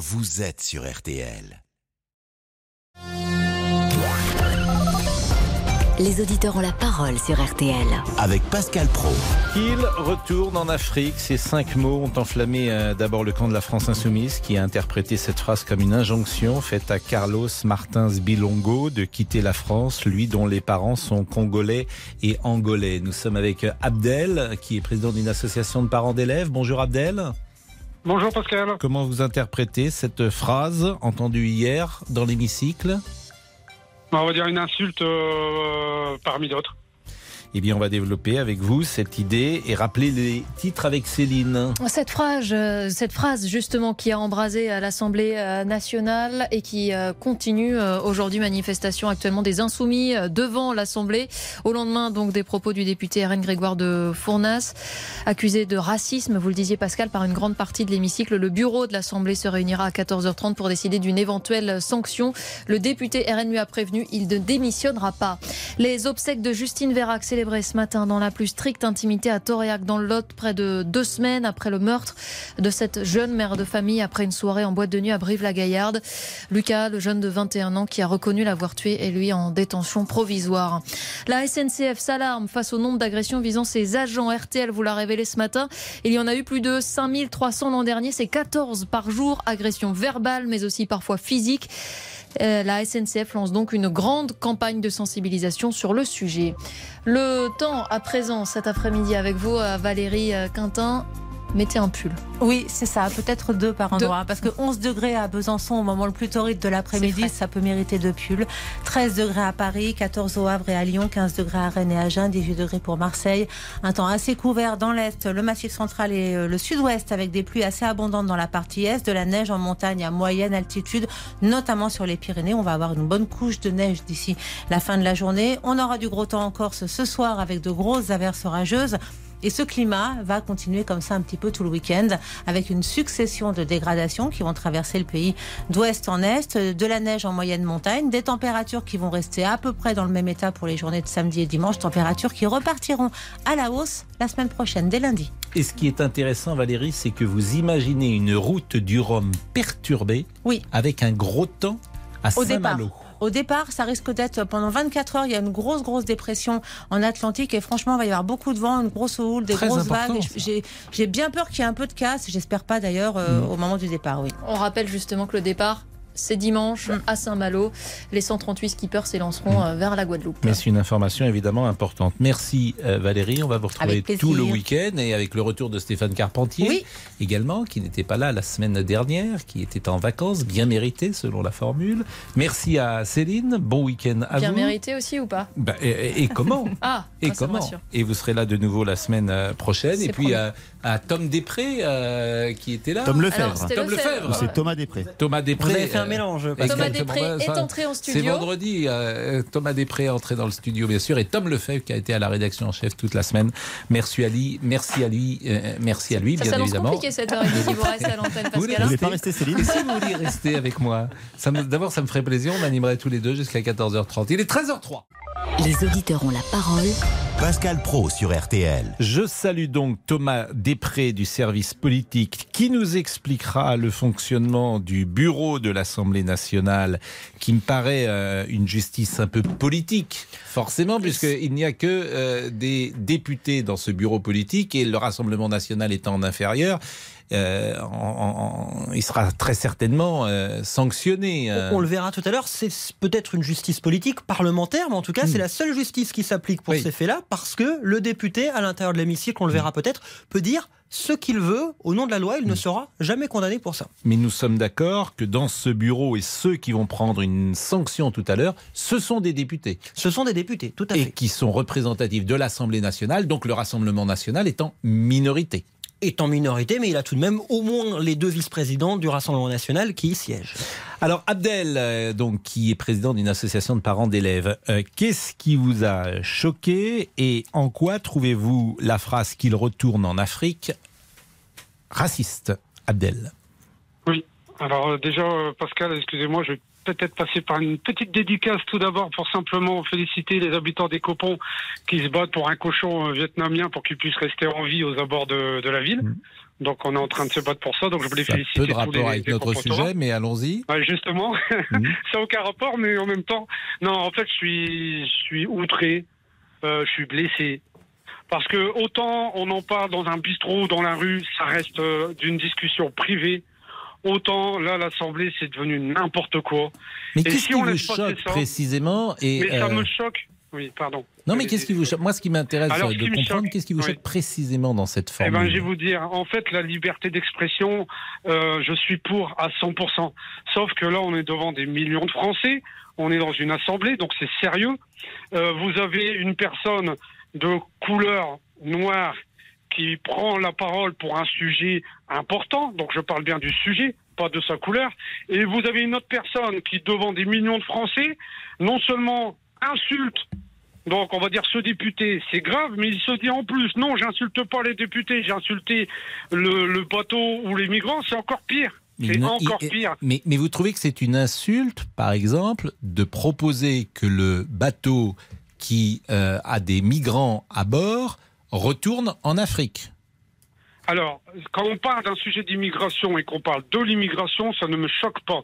vous êtes sur RTL. Les auditeurs ont la parole sur RTL. Avec Pascal Pro. Qu'il retourne en Afrique, ces cinq mots ont enflammé euh, d'abord le camp de la France insoumise qui a interprété cette phrase comme une injonction faite à Carlos Martins Bilongo de quitter la France, lui dont les parents sont congolais et angolais. Nous sommes avec Abdel qui est président d'une association de parents d'élèves. Bonjour Abdel. Bonjour Pascal. Comment vous interprétez cette phrase entendue hier dans l'hémicycle? On va dire une insulte euh, parmi d'autres. Eh bien, on va développer avec vous cette idée et rappeler les titres avec Céline. Cette phrase, euh, cette phrase justement qui a embrasé à l'Assemblée euh, nationale et qui euh, continue aujourd'hui manifestation actuellement des insoumis devant l'Assemblée au lendemain donc des propos du député RN Grégoire de Fournas accusé de racisme. Vous le disiez Pascal par une grande partie de l'hémicycle. Le bureau de l'Assemblée se réunira à 14h30 pour décider d'une éventuelle sanction. Le député RN lui a prévenu, il ne démissionnera pas. Les obsèques de Justine ce matin dans la plus stricte intimité à Toréac dans le Lot, près de deux semaines après le meurtre de cette jeune mère de famille après une soirée en boîte de nuit à Brive-la-Gaillarde. Lucas, le jeune de 21 ans qui a reconnu l'avoir tué, est lui en détention provisoire. La SNCF s'alarme face au nombre d'agressions visant ses agents. RTL vous l'a révélé ce matin. Il y en a eu plus de 5300 l'an dernier. C'est 14 par jour. Agressions verbales, mais aussi parfois physiques. Euh, la SNCF lance donc une grande campagne de sensibilisation sur le sujet. Le temps à présent cet après-midi avec vous, euh, Valérie euh, Quintin mettez un pull. Oui, c'est ça, peut-être deux par endroit. Parce que 11 degrés à Besançon au moment le plus torride de l'après-midi, ça peut mériter deux pulls. 13 degrés à Paris, 14 au Havre et à Lyon, 15 degrés à Rennes et à Agen, 18 degrés pour Marseille. Un temps assez couvert dans l'Est, le Massif central et euh, le Sud-Ouest avec des pluies assez abondantes dans la partie Est, de la neige en montagne à moyenne altitude, notamment sur les Pyrénées. On va avoir une bonne couche de neige d'ici la fin de la journée. On aura du gros temps en Corse ce soir avec de grosses averses orageuses. Et ce climat va continuer comme ça un petit peu tout le week-end avec une succession de dégradations qui vont traverser le pays d'ouest en est, de la neige en moyenne montagne, des températures qui vont rester à peu près dans le même état pour les journées de samedi et dimanche, températures qui repartiront à la hausse la semaine prochaine, dès lundi. Et ce qui est intéressant, Valérie, c'est que vous imaginez une route du Rhum perturbée oui. avec un gros temps à Saint-Malo. Au départ, ça risque d'être pendant 24 heures. Il y a une grosse, grosse dépression en Atlantique et franchement, il va y avoir beaucoup de vent, une grosse houle, des grosses vagues. J'ai bien peur qu'il y ait un peu de casse. J'espère pas d'ailleurs euh, au moment du départ. Oui. On rappelle justement que le départ c'est dimanche mm. à Saint-Malo. Les 138 skippers s'élanceront mm. euh, vers la Guadeloupe. Mais c'est une information évidemment importante. Merci euh, Valérie. On va vous retrouver tout le week-end et avec le retour de Stéphane Carpentier également, qui n'était pas là la semaine dernière, qui était en vacances, bien mérité selon la formule. Merci à Céline. Bon week-end à vous. Bien mérité aussi ou pas bah, et, comment Ah, et comment Et vous serez là de nouveau la semaine euh, prochaine. Et puis à, Tom Després qui était là. Tom Lefebvre. Tom Lefebvre. C'est Thomas Després. Thomas Després mélange. Thomas Després est entré en studio. C'est vendredi. Euh, Thomas Després est entré dans le studio, bien sûr, et Tom Lefebvre qui a été à la rédaction en chef toute la semaine. Merci à lui, merci à lui, euh, merci à lui, ça bien évidemment. C'est compliqué cette heure si vous restez à l'antenne, Pascal. Vous voulez pas rester, Céline Et si vous voulez rester avec moi, d'abord, ça me ferait plaisir. On animerait tous les deux jusqu'à 14h30. Il est 13h03. Les auditeurs ont la parole. Pascal Pro sur RTL. Je salue donc Thomas Després du service politique qui nous expliquera le fonctionnement du bureau de l'Assemblée nationale qui me paraît euh, une justice un peu politique, forcément, puisqu'il n'y a que euh, des députés dans ce bureau politique et le Rassemblement national étant en inférieur. Euh, il sera très certainement euh, sanctionné. Euh. On, le verra tout à l'heure. C'est peut-être une justice politique parlementaire, mais en tout cas, c'est hmm. la seule justice qui s'applique pour ces faits-là, parce que le député, à l'intérieur de l'hémicycle, on le verra hmm. peut-être, peut dire ce qu'il veut au nom de la loi. Il ne hmm. sera jamais condamné pour ça. Mais nous sommes d'accord que dans ce bureau et ceux qui vont prendre une sanction tout à l'heure, ce sont des députés. Ce sont des députés, tout à fait. Et qui sont représentatifs de l'Assemblée nationale, donc le Rassemblement national étant minorité est en minorité, mais il a tout de même au moins les deux vice-présidents du Rassemblement national qui y siègent. Alors Abdel, euh, donc qui est président d'une association de parents d'élèves, euh, qu'est-ce qui vous a choqué et en quoi trouvez-vous la phrase qu'il retourne en Afrique raciste, Abdel? Oui. Alors euh, déjà, Pascal, excusez-moi, je vais peut-être passer par une petite dédicace tout d'abord pour simplement féliciter les habitants des Copons qui se battent pour un cochon euh, vietnamien pour qu'il puisse rester en vie aux abords de, de la ville. Mm. Donc on est en train de se battre pour ça. Donc je voulais Ça féliciter peu de tous rapport les, avec les notre sujet, mais allons-y. Ouais, justement, Mhm. ça n'a aucun rapport, mais en même temps, non, en fait, je suis, je suis outré, euh, je suis blessé. Parce que autant on en parle dans un bistrot, dans la rue, ça reste euh, d'une discussion privée. Autant là, l'Assemblée, c'est devenu n'importe quoi. Mais qu'est-ce si qui vous choque ça précisément et, Mais ça euh, me choque. Oui, pardon. Non, mais qu'est-ce qui vous choque? Moi, ce qui m'intéresse de qui comprendre, qu'est-ce qui vous oui. choque précisément dans cette Eh formule? ben, je vais vous dire, en fait, la liberté d'expression, euh, je suis pour à 100%. Sauf que là, on est devant des millions de Français, on est dans une assemblée, donc c'est sérieux. Euh, vous avez une personne de couleur noire qui prend la parole pour un sujet important, donc je parle bien du sujet, pas de sa couleur, et vous avez une autre personne qui, devant des millions de Français, non seulement insulte donc, on va dire ce député, c'est grave, mais il se dit en plus, non, j'insulte pas les députés, j'ai insulté le, le bateau ou les migrants, c'est encore pire. Mais C'est encore pire. Mais, mais vous trouvez que c'est une insulte, par exemple, de proposer que le bateau qui euh, a des migrants à bord retourne en Afrique Alors, quand on parle d'un sujet d'immigration et qu'on parle de l'immigration, ça ne me choque pas.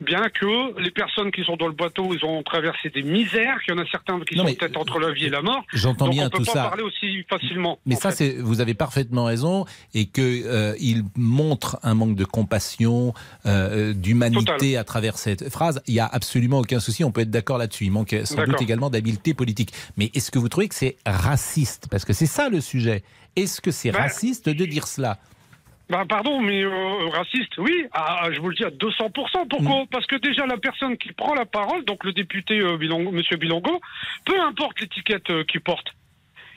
Bien que les personnes qui sont dans le bateau, ils ont traversé des misères, qu'il y en a certains qui Non, sont peut-être entre la vie et la mort. J'entends bien on peut tout pas ça. parler aussi facilement. Mais ça, c'est, vous avez parfaitement raison, et que euh, il montre un manque de compassion, euh, d'humanité Total. à travers cette phrase. Il y a absolument aucun souci. On peut être d'accord là-dessus. Il manque sans doute également d'habileté politique. Mais est-ce que vous trouvez que c'est raciste? Parce que c'est ça le sujet. Est-ce que c'est Ben, raciste de dire cela? Bah, pardon, mais euh, raciste, oui, ah, je vous le dis à 200%. Pourquoi Mm. Parce que déjà, la personne qui prend la parole, donc le député euh, Bilongo, Monsieur Bilongo, peu importe l'étiquette euh, qu'il porte,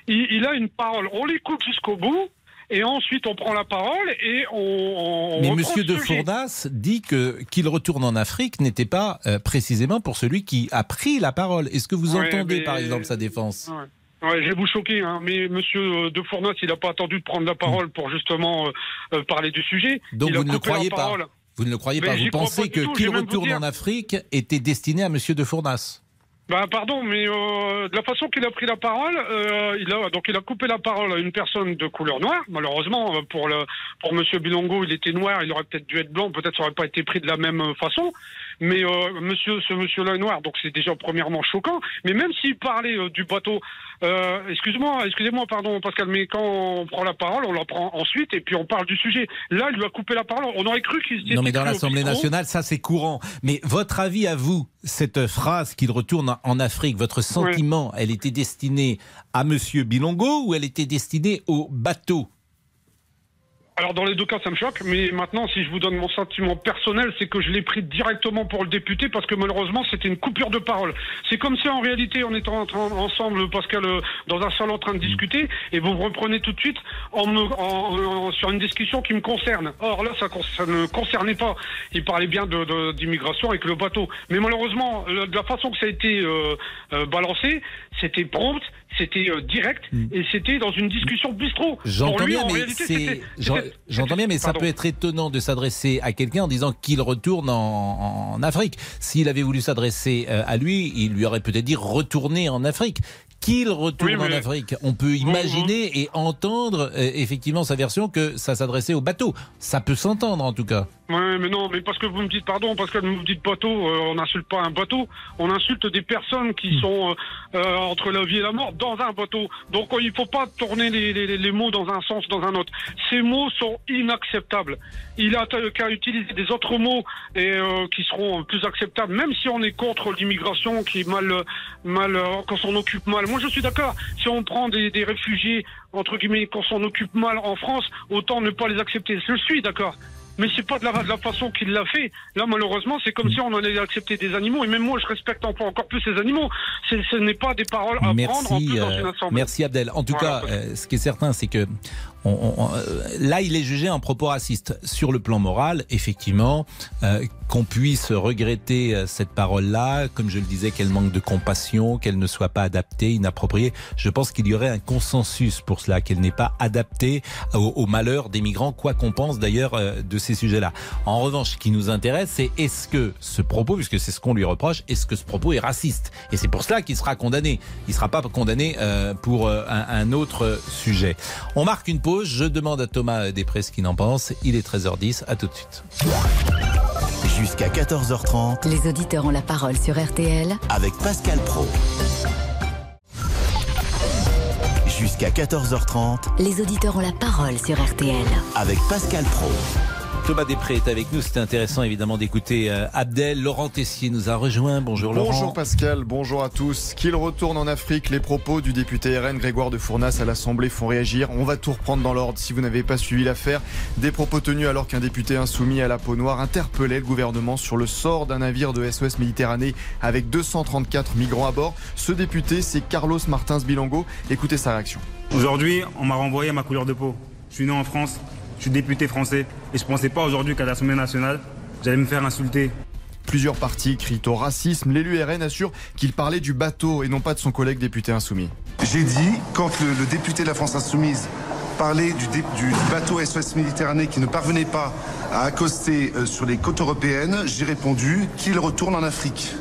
il, il a une parole. On l'écoute jusqu'au bout, et ensuite on prend la parole et on. on Mais Monsieur de sujet. Fournas dit que qu'il retourne en Afrique n'était pas euh, précisément pour celui qui a pris la parole. Est-ce que vous Ouais, entendez mais- par exemple sa défense? Ouais. Ouais, je vais vous choquer, hein, mais Monsieur euh, de Fournas, il n'a pas attendu de prendre la parole pour justement euh, euh, parler du sujet. Donc il vous ne le croyez pas parole. Vous ne le croyez Mais pas Vous pensez pas que qu'il retourne en Afrique était destiné à Monsieur de Fournas Bah pardon, mais euh, de la façon qu'il a pris la parole, euh, il a donc il a coupé la parole à une personne de couleur noire. Malheureusement, pour le pour Monsieur Bilongo, il était noir, il aurait peut-être dû être blanc, peut-être ça aurait pas été pris de la même façon. Mais euh, Monsieur, ce Monsieur-là est noir, donc c'est déjà premièrement choquant. Mais même s'il parlait euh, du bateau, euh, excuse-moi, excusez-moi, pardon, Pascal, mais quand on prend la parole, on la prend ensuite et puis on parle du sujet. Là, il lui a coupé la parole. On aurait cru qu'il se Non mais dans l'Assemblée nationale, ça c'est courant. Mais votre avis à vous, cette phrase qu'il retourne en Afrique, votre sentiment, elle était destinée à Monsieur Bilongo ou elle était destinée au bateau? Alors dans les deux cas, ça me choque, mais maintenant, si je vous donne mon sentiment personnel, c'est que je l'ai pris directement pour le député parce que malheureusement, c'était une coupure de parole. C'est comme si en réalité, on était en train, ensemble, Pascal, euh, dans un salon en train de discuter, et vous me reprenez tout de suite en me, en- en- sur une discussion qui me concerne. Or là, ça, ça ne concernait pas. Il parlait bien de- de- d'immigration avec le bateau, mais malheureusement, de la façon que ça a été euh, euh, balancé, c'était prompt, c'était euh, direct, et c'était dans une discussion bistrot. J'entends bien, en mais ça peut être étonnant de s'adresser à quelqu'un en disant qu'il retourne en, en Afrique. S'il avait voulu s'adresser euh, à lui, il lui aurait peut-être dit retourner en Afrique. Qu'il retourne Oui, en Afrique, on peut imaginer et entendre euh, effectivement sa version que ça s'adressait au bateau. Ça peut s'entendre en tout cas. Ouais, mais non, mais parce que vous me dites, pardon, parce que vous me dites bateau, euh, on n'insulte pas un bateau, on insulte des personnes qui Hmm. sont euh, euh, entre la vie et la mort dans un bateau. Donc euh, il faut pas tourner les, les, les mots dans un sens, dans un autre. Ces mots sont inacceptables. Il a qu'à utiliser des autres mots et euh, qui seront plus acceptables, même si on est contre l'immigration qui est mal, mal, euh, qu'on s'en occupe mal. Moi, je suis d'accord. Si on prend des, des réfugiés entre guillemets qu'on s'en occupe mal en France, autant ne pas les accepter. Je suis d'accord. Mais c'est pas de la, de la façon qu'il l'a fait. Là, malheureusement, c'est comme si on allait accepter des animaux. Et même moi, je respecte encore, plus ces animaux. Ce n'est pas des paroles à prendre en Merci, plus dans euh, une assemblée. merci Abdel. En tout Voilà. cas, euh, ce qui est certain, c'est que là, il est jugé en propos raciste. Sur le plan moral, effectivement, qu'on puisse regretter cette parole-là, comme je le disais, qu'elle manque de compassion, qu'elle ne soit pas adaptée, inappropriée. Je pense qu'il y aurait un consensus pour cela, qu'elle n'est pas adaptée au, au malheur des migrants, quoi qu'on pense d'ailleurs de ces sujets-là. En revanche, ce qui nous intéresse, c'est est-ce que ce propos, puisque c'est ce qu'on lui reproche, est-ce que ce propos est raciste? Et c'est pour cela qu'il sera condamné. Il ne sera pas condamné euh, pour euh, un, autre sujet. On marque une. Je demande à Thomas Després ce qu'il en pense. Il est 13h10. À tout de suite. Jusqu'à 14h30. Les auditeurs ont la parole sur RTL. Avec Pascal Pro. Jusqu'à 14h30. Les auditeurs ont la parole sur RTL. Avec Pascal Pro. Thomas Després est avec nous. C'était intéressant évidemment d'écouter euh, Abdel. Laurent Tessier nous a rejoint. Bonjour Laurent. Bonjour Pascal, bonjour à tous. Qu'il retourne en Afrique, les propos du député RN Grégoire de Fournas à l'Assemblée font réagir. On va tout reprendre dans l'ordre si vous n'avez pas suivi l'affaire. Des propos tenus alors qu'un député insoumis à la peau noire interpellait le gouvernement sur le sort d'un navire de SOS Méditerranée avec 234 migrants à bord. Ce député, c'est Carlos Martins Bilongo. Écoutez sa réaction. Aujourd'hui, on m'a renvoyé à ma couleur de peau. Je suis né en France, je suis député français et je ne pensais pas aujourd'hui qu'à l'Assemblée nationale, j'allais me faire insulter. Plusieurs partis crient au racisme. L'élu RN assure qu'il parlait du bateau et non pas de son collègue député insoumis. J'ai dit, quand le, député de la France insoumise parlait du, du, bateau SOS Méditerranée qui ne parvenait pas à accoster euh, sur les côtes européennes, j'ai répondu qu'il retourne en Afrique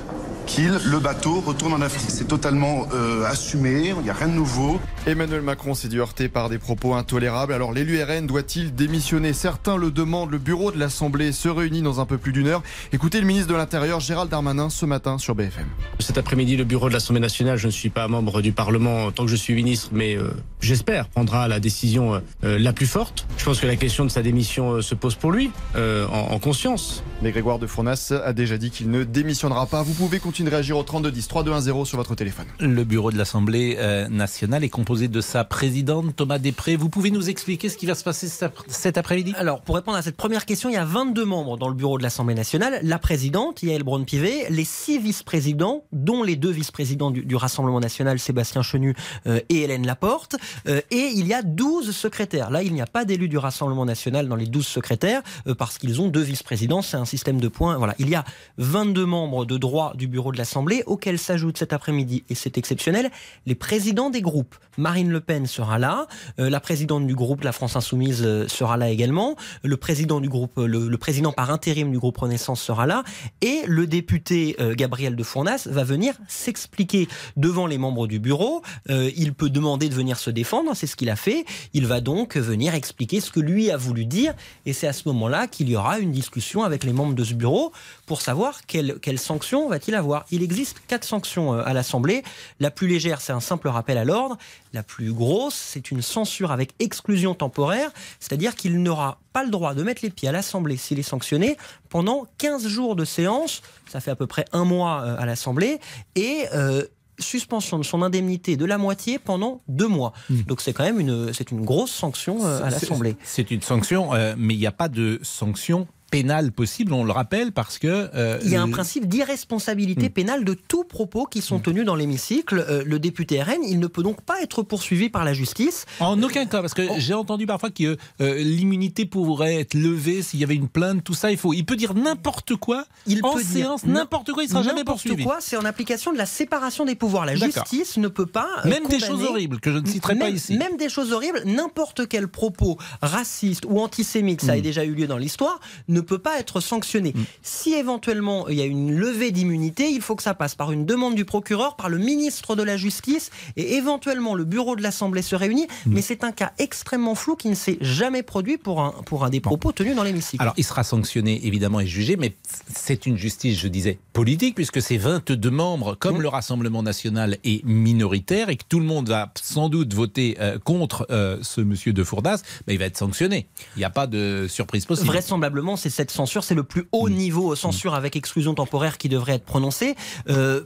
qu'il, le bateau, retourne en Afrique. C'est totalement euh, assumé, il n'y a rien de nouveau. Emmanuel Macron s'est dû heurter par des propos intolérables. Alors l'élu RN doit-il démissionner? Certains le demandent. Le bureau de l'Assemblée se réunit dans un peu plus d'une heure. Écoutez le ministre de l'Intérieur, Gérald Darmanin, ce matin sur BFM. Cet après-midi, le bureau de l'Assemblée nationale, je ne suis pas membre du Parlement tant que je suis ministre, mais euh, j'espère prendra la décision euh, la plus forte. Je pense que la question de sa démission se pose pour lui, en, en conscience. Mais Grégoire de Fournas a déjà dit qu'il ne démissionnera pas. Vous pouvez continuer de réagir au 3210 3210 sur votre téléphone. Le bureau de l'Assemblée euh, nationale est composé de sa présidente Thomas Després. Vous pouvez nous expliquer ce qui va se passer cet après-midi? Alors, pour répondre à cette première question, il y a 22 membres dans le bureau de l'Assemblée nationale. La présidente, Yael Braun-Pivet, les six vice-présidents, dont les deux vice-présidents du, Rassemblement national, Sébastien Chenu euh, et Hélène Laporte. Euh, et il y a 12 secrétaires. Là, il n'y a pas d'élus du Rassemblement national dans les 12 secrétaires parce qu'ils ont deux vice-présidents. C'est un système de points. Voilà. Il y a 22 membres de droit du bureau de l'Assemblée, auquel s'ajoutent cet après-midi, et c'est exceptionnel, les présidents des groupes. Marine Le Pen sera là, euh, la présidente du groupe La France Insoumise euh, sera là également, le président du groupe, le, président par intérim du groupe Renaissance sera là, et le député euh, Gabriel de Fournas va venir s'expliquer devant les membres du bureau. il peut demander de venir se défendre, c'est ce qu'il a fait. Il va donc venir expliquer ce que lui a voulu dire, et c'est à ce moment-là qu'il y aura une discussion avec les membres de ce bureau pour savoir quelles quelle sanctions va-t-il avoir. Il existe quatre sanctions à l'Assemblée. La plus légère, c'est un simple rappel à l'ordre. La plus grosse, c'est une censure avec exclusion temporaire, c'est-à-dire qu'il n'aura pas le droit de mettre les pieds à l'Assemblée s'il est sanctionné pendant 15 jours de séance, ça fait à peu près un mois euh, à l'Assemblée, et euh, suspension de son indemnité de la moitié pendant deux mois. Hmm. Donc c'est quand même une, c'est une grosse sanction euh, à l'Assemblée. C'est une sanction, mais il n'y a pas de sanction pénale possible, on le rappelle, parce que... Euh, il y a un principe d'irresponsabilité hmm. pénale de tous propos qui sont hmm. tenus dans l'hémicycle. Euh, le député RN, il ne peut donc pas être poursuivi par la justice. En aucun cas, parce que oh. j'ai entendu parfois que euh, l'immunité pourrait être levée s'il y avait une plainte, tout ça, il faut... Il peut dire n'importe quoi il en peut séance, n'importe quoi, il sera jamais poursuivi. N'importe quoi, c'est en application de la séparation des pouvoirs. La justice ne peut pas... Même des choses horribles, que je ne citerai pas ici. Même des choses horribles, n'importe quel propos raciste ou antisémite, ça a hmm. déjà eu lieu dans l'histoire, ne peut pas être sanctionné. Mm. Si éventuellement il y a une levée d'immunité, il faut que ça passe par une demande du procureur, par le ministre de la Justice et éventuellement le bureau de l'Assemblée se réunit. Mm. Mais c'est un cas extrêmement flou qui ne s'est jamais produit pour un, pour un des propos tenus dans l'hémicycle. Alors il sera sanctionné évidemment et jugé, mais c'est une justice, je disais, politique, puisque ces 22 membres, comme mm. le Rassemblement national est minoritaire et que tout le monde va sans doute voter euh, contre euh, ce monsieur de Fourdas, ben, il va être sanctionné. Il n'y a pas de surprise possible. Vraisemblablement, c'est c'est cette censure, c'est le plus haut niveau censure avec exclusion temporaire qui devrait être prononcée,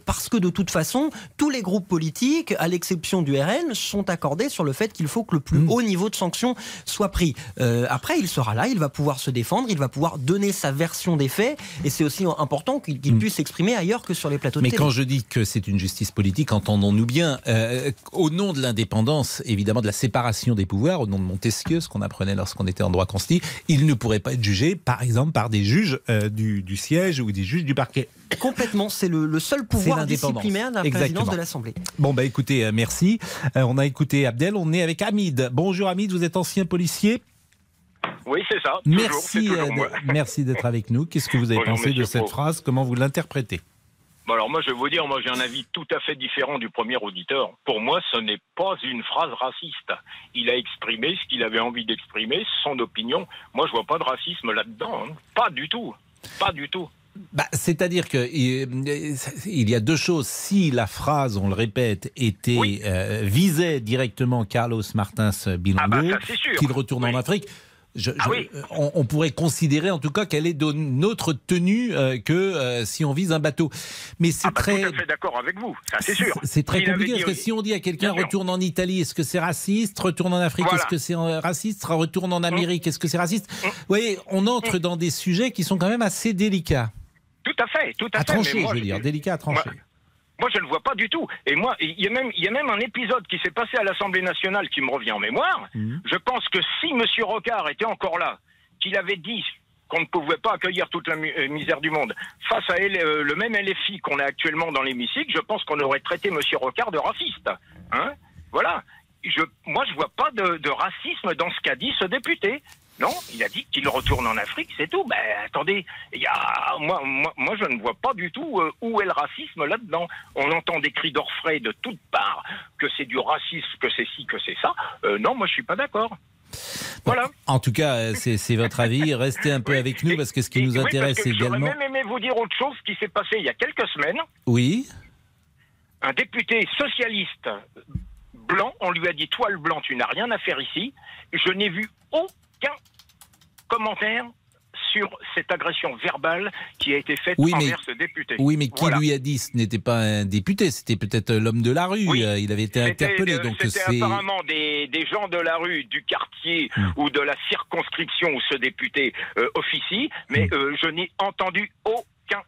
parce que de toute façon, tous les groupes politiques, à l'exception du RN, sont accordés sur le fait qu'il faut que le plus haut niveau de sanction soit pris. après, il sera là, il va pouvoir se défendre, il va pouvoir donner sa version des faits, et c'est aussi important qu'il puisse s'exprimer ailleurs que sur les plateaux de Mais télé. quand je dis que c'est une justice politique, entendons-nous bien, au nom de l'indépendance, évidemment de la séparation des pouvoirs, au nom de Montesquieu, ce qu'on apprenait lorsqu'on était en droit constitué, il ne pourrait pas être jugé, par exemple, par des juges du, du, siège ou des juges du parquet. Complètement, c'est le, le, seul pouvoir disciplinaire de la présidence de l'Assemblée. Bon, bah écoutez, euh, merci. Euh, on a écouté Abdel, on est avec Hamid. Bonjour Hamid, vous êtes ancien policier oui, c'est ça. Merci, toujours, toujours euh, merci d'être avec nous. Qu'est-ce que vous avez Bonjour, pensé de cette Pro. phrase? Comment vous l'interprétez? Bon, alors moi, je vais vous dire, moi, j'ai un avis tout à fait différent du premier auditeur. Pour moi, ce n'est pas une phrase raciste. Il a exprimé ce qu'il avait envie d'exprimer, son opinion. Moi, je vois pas de racisme là-dedans. hein. Pas du tout. Pas du tout. Bah, C'est-à-dire que il il y a deux choses. Si la phrase, on le répète, était euh, visait directement Carlos Martins Bilongo, Ah bah, sûr. qu'il retourne en Afrique. Je, Ah je- oui. on, on pourrait considérer en tout cas qu'elle est d'une autre tenue euh, que euh, si on vise un bateau. Mais c'est Ah bah, très, tout à fait d'accord avec vous. Ça, c'est sûr. c'est très compliqué parce que si on dit à quelqu'un retourne en Italie, est-ce que c'est raciste? Retourne en Afrique, Voilà. est-ce que c'est euh, raciste? Retourne en Amérique, est-ce que c'est raciste? Vous voyez, on entre dans des sujets qui sont quand même assez délicats. Tout à fait, tout à, À fait. trancher, moi, je veux dire, délicat à trancher. Moi, moi, je ne le vois pas du tout. Et moi, il y a même, il y a même un épisode qui s'est passé à l'Assemblée nationale qui me revient en mémoire. Mhm. Je pense que si M. Rocard était encore là, qu'il avait dit qu'on ne pouvait pas accueillir toute la euh, misère du monde, face à euh, le même LFI qu'on a actuellement dans l'hémicycle, je pense qu'on aurait traité M. Rocard de raciste. Hein voilà. Je, moi, je vois pas de, de racisme dans ce qu'a dit ce député. Non, il a dit qu'il retourne en Afrique, c'est tout. Ben attendez, il y a, moi, moi, moi, je ne vois pas du tout euh, où est le racisme là-dedans. On entend des cris d'orfraie de toutes parts, que c'est du racisme, que c'est ci, que c'est ça. Euh, non, moi je suis pas d'accord. Voilà. En tout cas, euh, c'est votre avis. Restez un peu avec nous parce que ce qui nous Oui, intéresse parce que J'aurais également. même aimé vous dire autre chose qui s'est passé il y a quelques semaines. Oui. Un député socialiste blanc, on lui a dit toile blanc, tu n'as rien à faire ici. Je n'ai vu aucun commentaire sur cette agression verbale qui a été faite Oui, mais- envers ce député. Oui, mais qui Voilà. lui a dit ce n'était pas un député, c'était peut-être l'homme de la rue. euh, Il avait été interpellé. euh, Donc C'était c'est. apparemment des, des gens de la rue, du quartier ou de la circonscription où ce député euh, officie, mais euh, je n'ai entendu aucun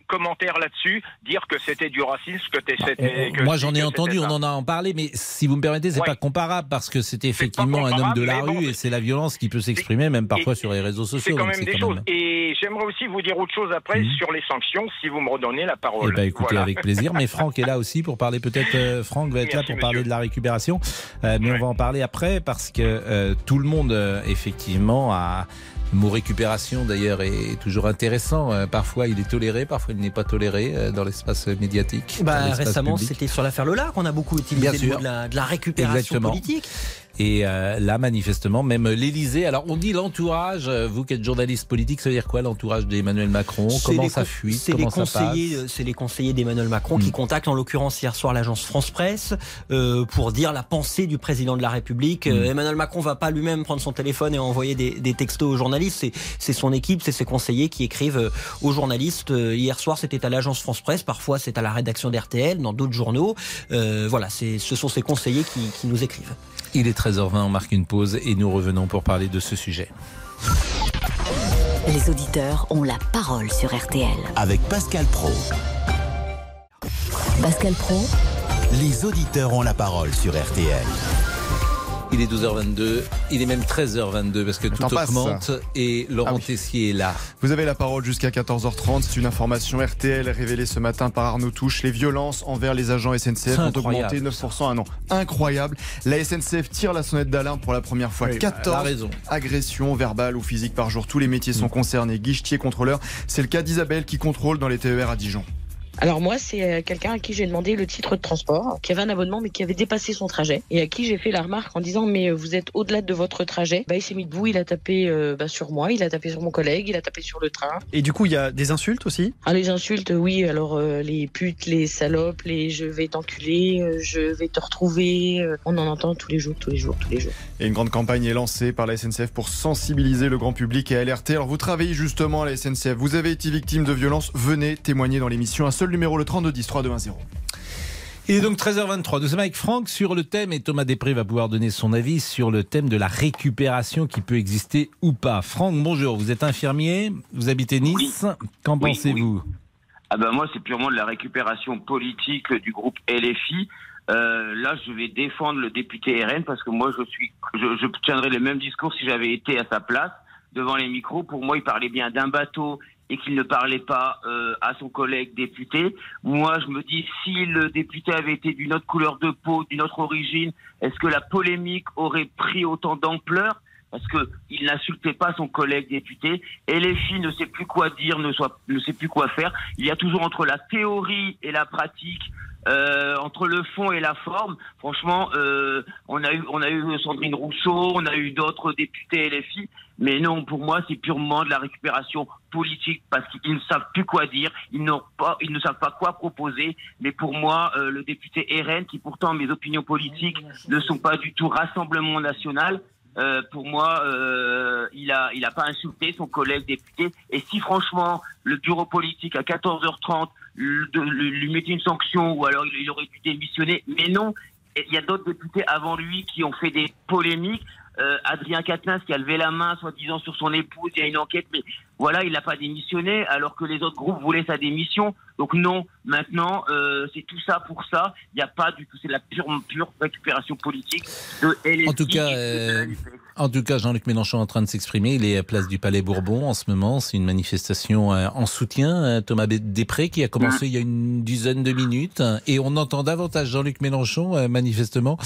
commentaire là-dessus dire que c'était du racisme, que t'es- c'était. Euh, Moi, j'en ai entendu, on en a en parlé, mais si vous me permettez, c'est Ouais. pas comparable parce que c'était effectivement un homme de la rue et c'est la violence qui peut s'exprimer même parfois sur les réseaux C'est sociaux. quand donc même des quand choses. même- Et j'aimerais aussi vous dire autre chose après sur les sanctions, si vous me redonnez la Eh parole. ben, écoutez, Voilà. avec plaisir. Mais Franck est là aussi pour parler peut-être. euh, Franck va être là pour parler de la récupération. Euh, mais on va en parler après parce que euh, tout le monde, effectivement, a. Le mot récupération, d'ailleurs, est toujours intéressant. Euh, parfois, il est toléré, parfois, il n'est pas toléré euh, dans l'espace médiatique. dans Bah, l'espace récemment, public. c'était sur l'affaire Lola qu'on a beaucoup utilisé Bien le sûr. mot de la, de la récupération Exactement. politique. Et euh, là, manifestement, même l'Élysée. Alors, on dit l'entourage. euh, Vous qui êtes journaliste politique, ça veut dire quoi l'entourage d'Emmanuel Macron? Comment ça fuit? C'est les conseillers, euh, c'est les conseillers d'Emmanuel Macron qui Mm. contactent, en l'occurrence hier soir, l'agence France Presse euh, pour dire la pensée du président de la République. Euh, Mm. Emmanuel Macron va pas lui-même prendre son téléphone et envoyer des, des textos aux journalistes. C'est, son équipe, c'est ses conseillers qui écrivent euh, aux journalistes. Euh, hier soir, c'était à l'agence France Presse. Parfois, c'est à la rédaction d'RTL, dans d'autres journaux. Euh, voilà, ce sont ces conseillers qui, qui nous écrivent. Il est 13h20, on marque une pause et nous revenons pour parler de ce sujet. Les auditeurs ont la parole sur RTL. Avec Pascal Pro. Pascal Pro, Les auditeurs ont la parole sur RTL. Il est 12h22, il est même 13h22 parce que Le tout passe. augmente et Laurent Ah oui. Tessier est là. Vous avez la parole jusqu'à 14h30. C'est une information RTL révélée ce matin par Arnaud Touche. Les violences envers les agents SNCF ont augmenté 9% un an. Incroyable. La SNCF tire la sonnette d'alarme pour la première fois. Oui, elle a 14 raison. agressions verbales ou physiques par jour. Tous les métiers sont concernés. Guichetier, contrôleur. C'est le cas d'Isabelle qui contrôle dans les TER à Dijon. Alors moi, c'est euh, quelqu'un à qui j'ai demandé le titre de transport, qui avait un abonnement mais qui avait dépassé son trajet, et à qui j'ai fait la remarque en disant mais euh, vous êtes au-delà de votre trajet. Bah, il s'est mis debout, il a tapé euh, bah, sur moi, il a tapé sur mon collègue, il a tapé sur le train. Et du coup, il y a des insultes aussi? Ah les insultes, oui. Alors les putes, les salopes, les je vais t'enculer, je vais te retrouver. on en entend tous les jours, tous les jours, tous les jours. Et une grande campagne est lancée par la SNCF pour sensibiliser le grand public et alerter. Alors vous travaillez justement à la SNCF, vous avez été victime de violences, venez témoigner dans l'émission. Un seul numéro, le 32 10 3210. Il est donc 13h23. Nous sommes avec Franck sur le thème et Thomas Després va pouvoir donner son avis sur le thème de la récupération qui peut exister ou pas. Franck, bonjour. Vous êtes infirmier, vous habitez Nice. Qu'en pensez-vous ah ben Moi, c'est purement de la récupération politique du groupe LFI. Euh, là, je vais défendre le député RN parce que moi, je suis, je, je tiendrais le même discours si j'avais été à sa place devant les micros. Pour moi, il parlait bien d'un bateau et qu'il ne parlait pas euh, à son collègue député. Moi, je me dis, si le député avait été d'une autre couleur de peau, d'une autre origine, est-ce que la polémique aurait pris autant d'ampleur? Parce que il n'insultait pas son collègue député et les filles ne sait plus quoi dire, ne, soit, ne sait plus quoi faire. Il y a toujours entre la théorie et la pratique euh, entre le fond et la forme, franchement, euh, on a eu on a eu Sandrine Rousseau, on a eu d'autres députés LFI, mais non, pour moi, c'est purement de la récupération politique parce qu'ils ne savent plus quoi dire, ils pas, ils ne savent pas quoi proposer. Mais pour moi, euh, le député RN, qui pourtant mes opinions politiques ne sont pas du tout Rassemblement National, euh, pour moi, euh, il a, il a pas insulté son collègue député. Et si franchement, le bureau politique à 14h30 lui mettait une sanction, ou alors il, aurait dû démissionner, mais non, il y a d'autres députés avant lui qui ont fait des polémiques. Euh, Adrien Quatennens qui a levé la main, soi-disant sur son épouse, il y a une enquête, mais voilà, il n'a pas démissionné, alors que les autres groupes voulaient sa démission. Donc non, maintenant, euh, c'est tout ça pour ça. Il n'y a pas du tout, c'est de la pure, pure récupération politique de En tout cas, en tout cas, Jean-Luc Mélenchon est en train de s'exprimer. Il est à place du Palais Bourbon en ce moment. C'est une manifestation euh, en soutien. Thomas Després qui a commencé il y a une dizaine de minutes. Et on entend davantage Jean-Luc Mélenchon, manifestement,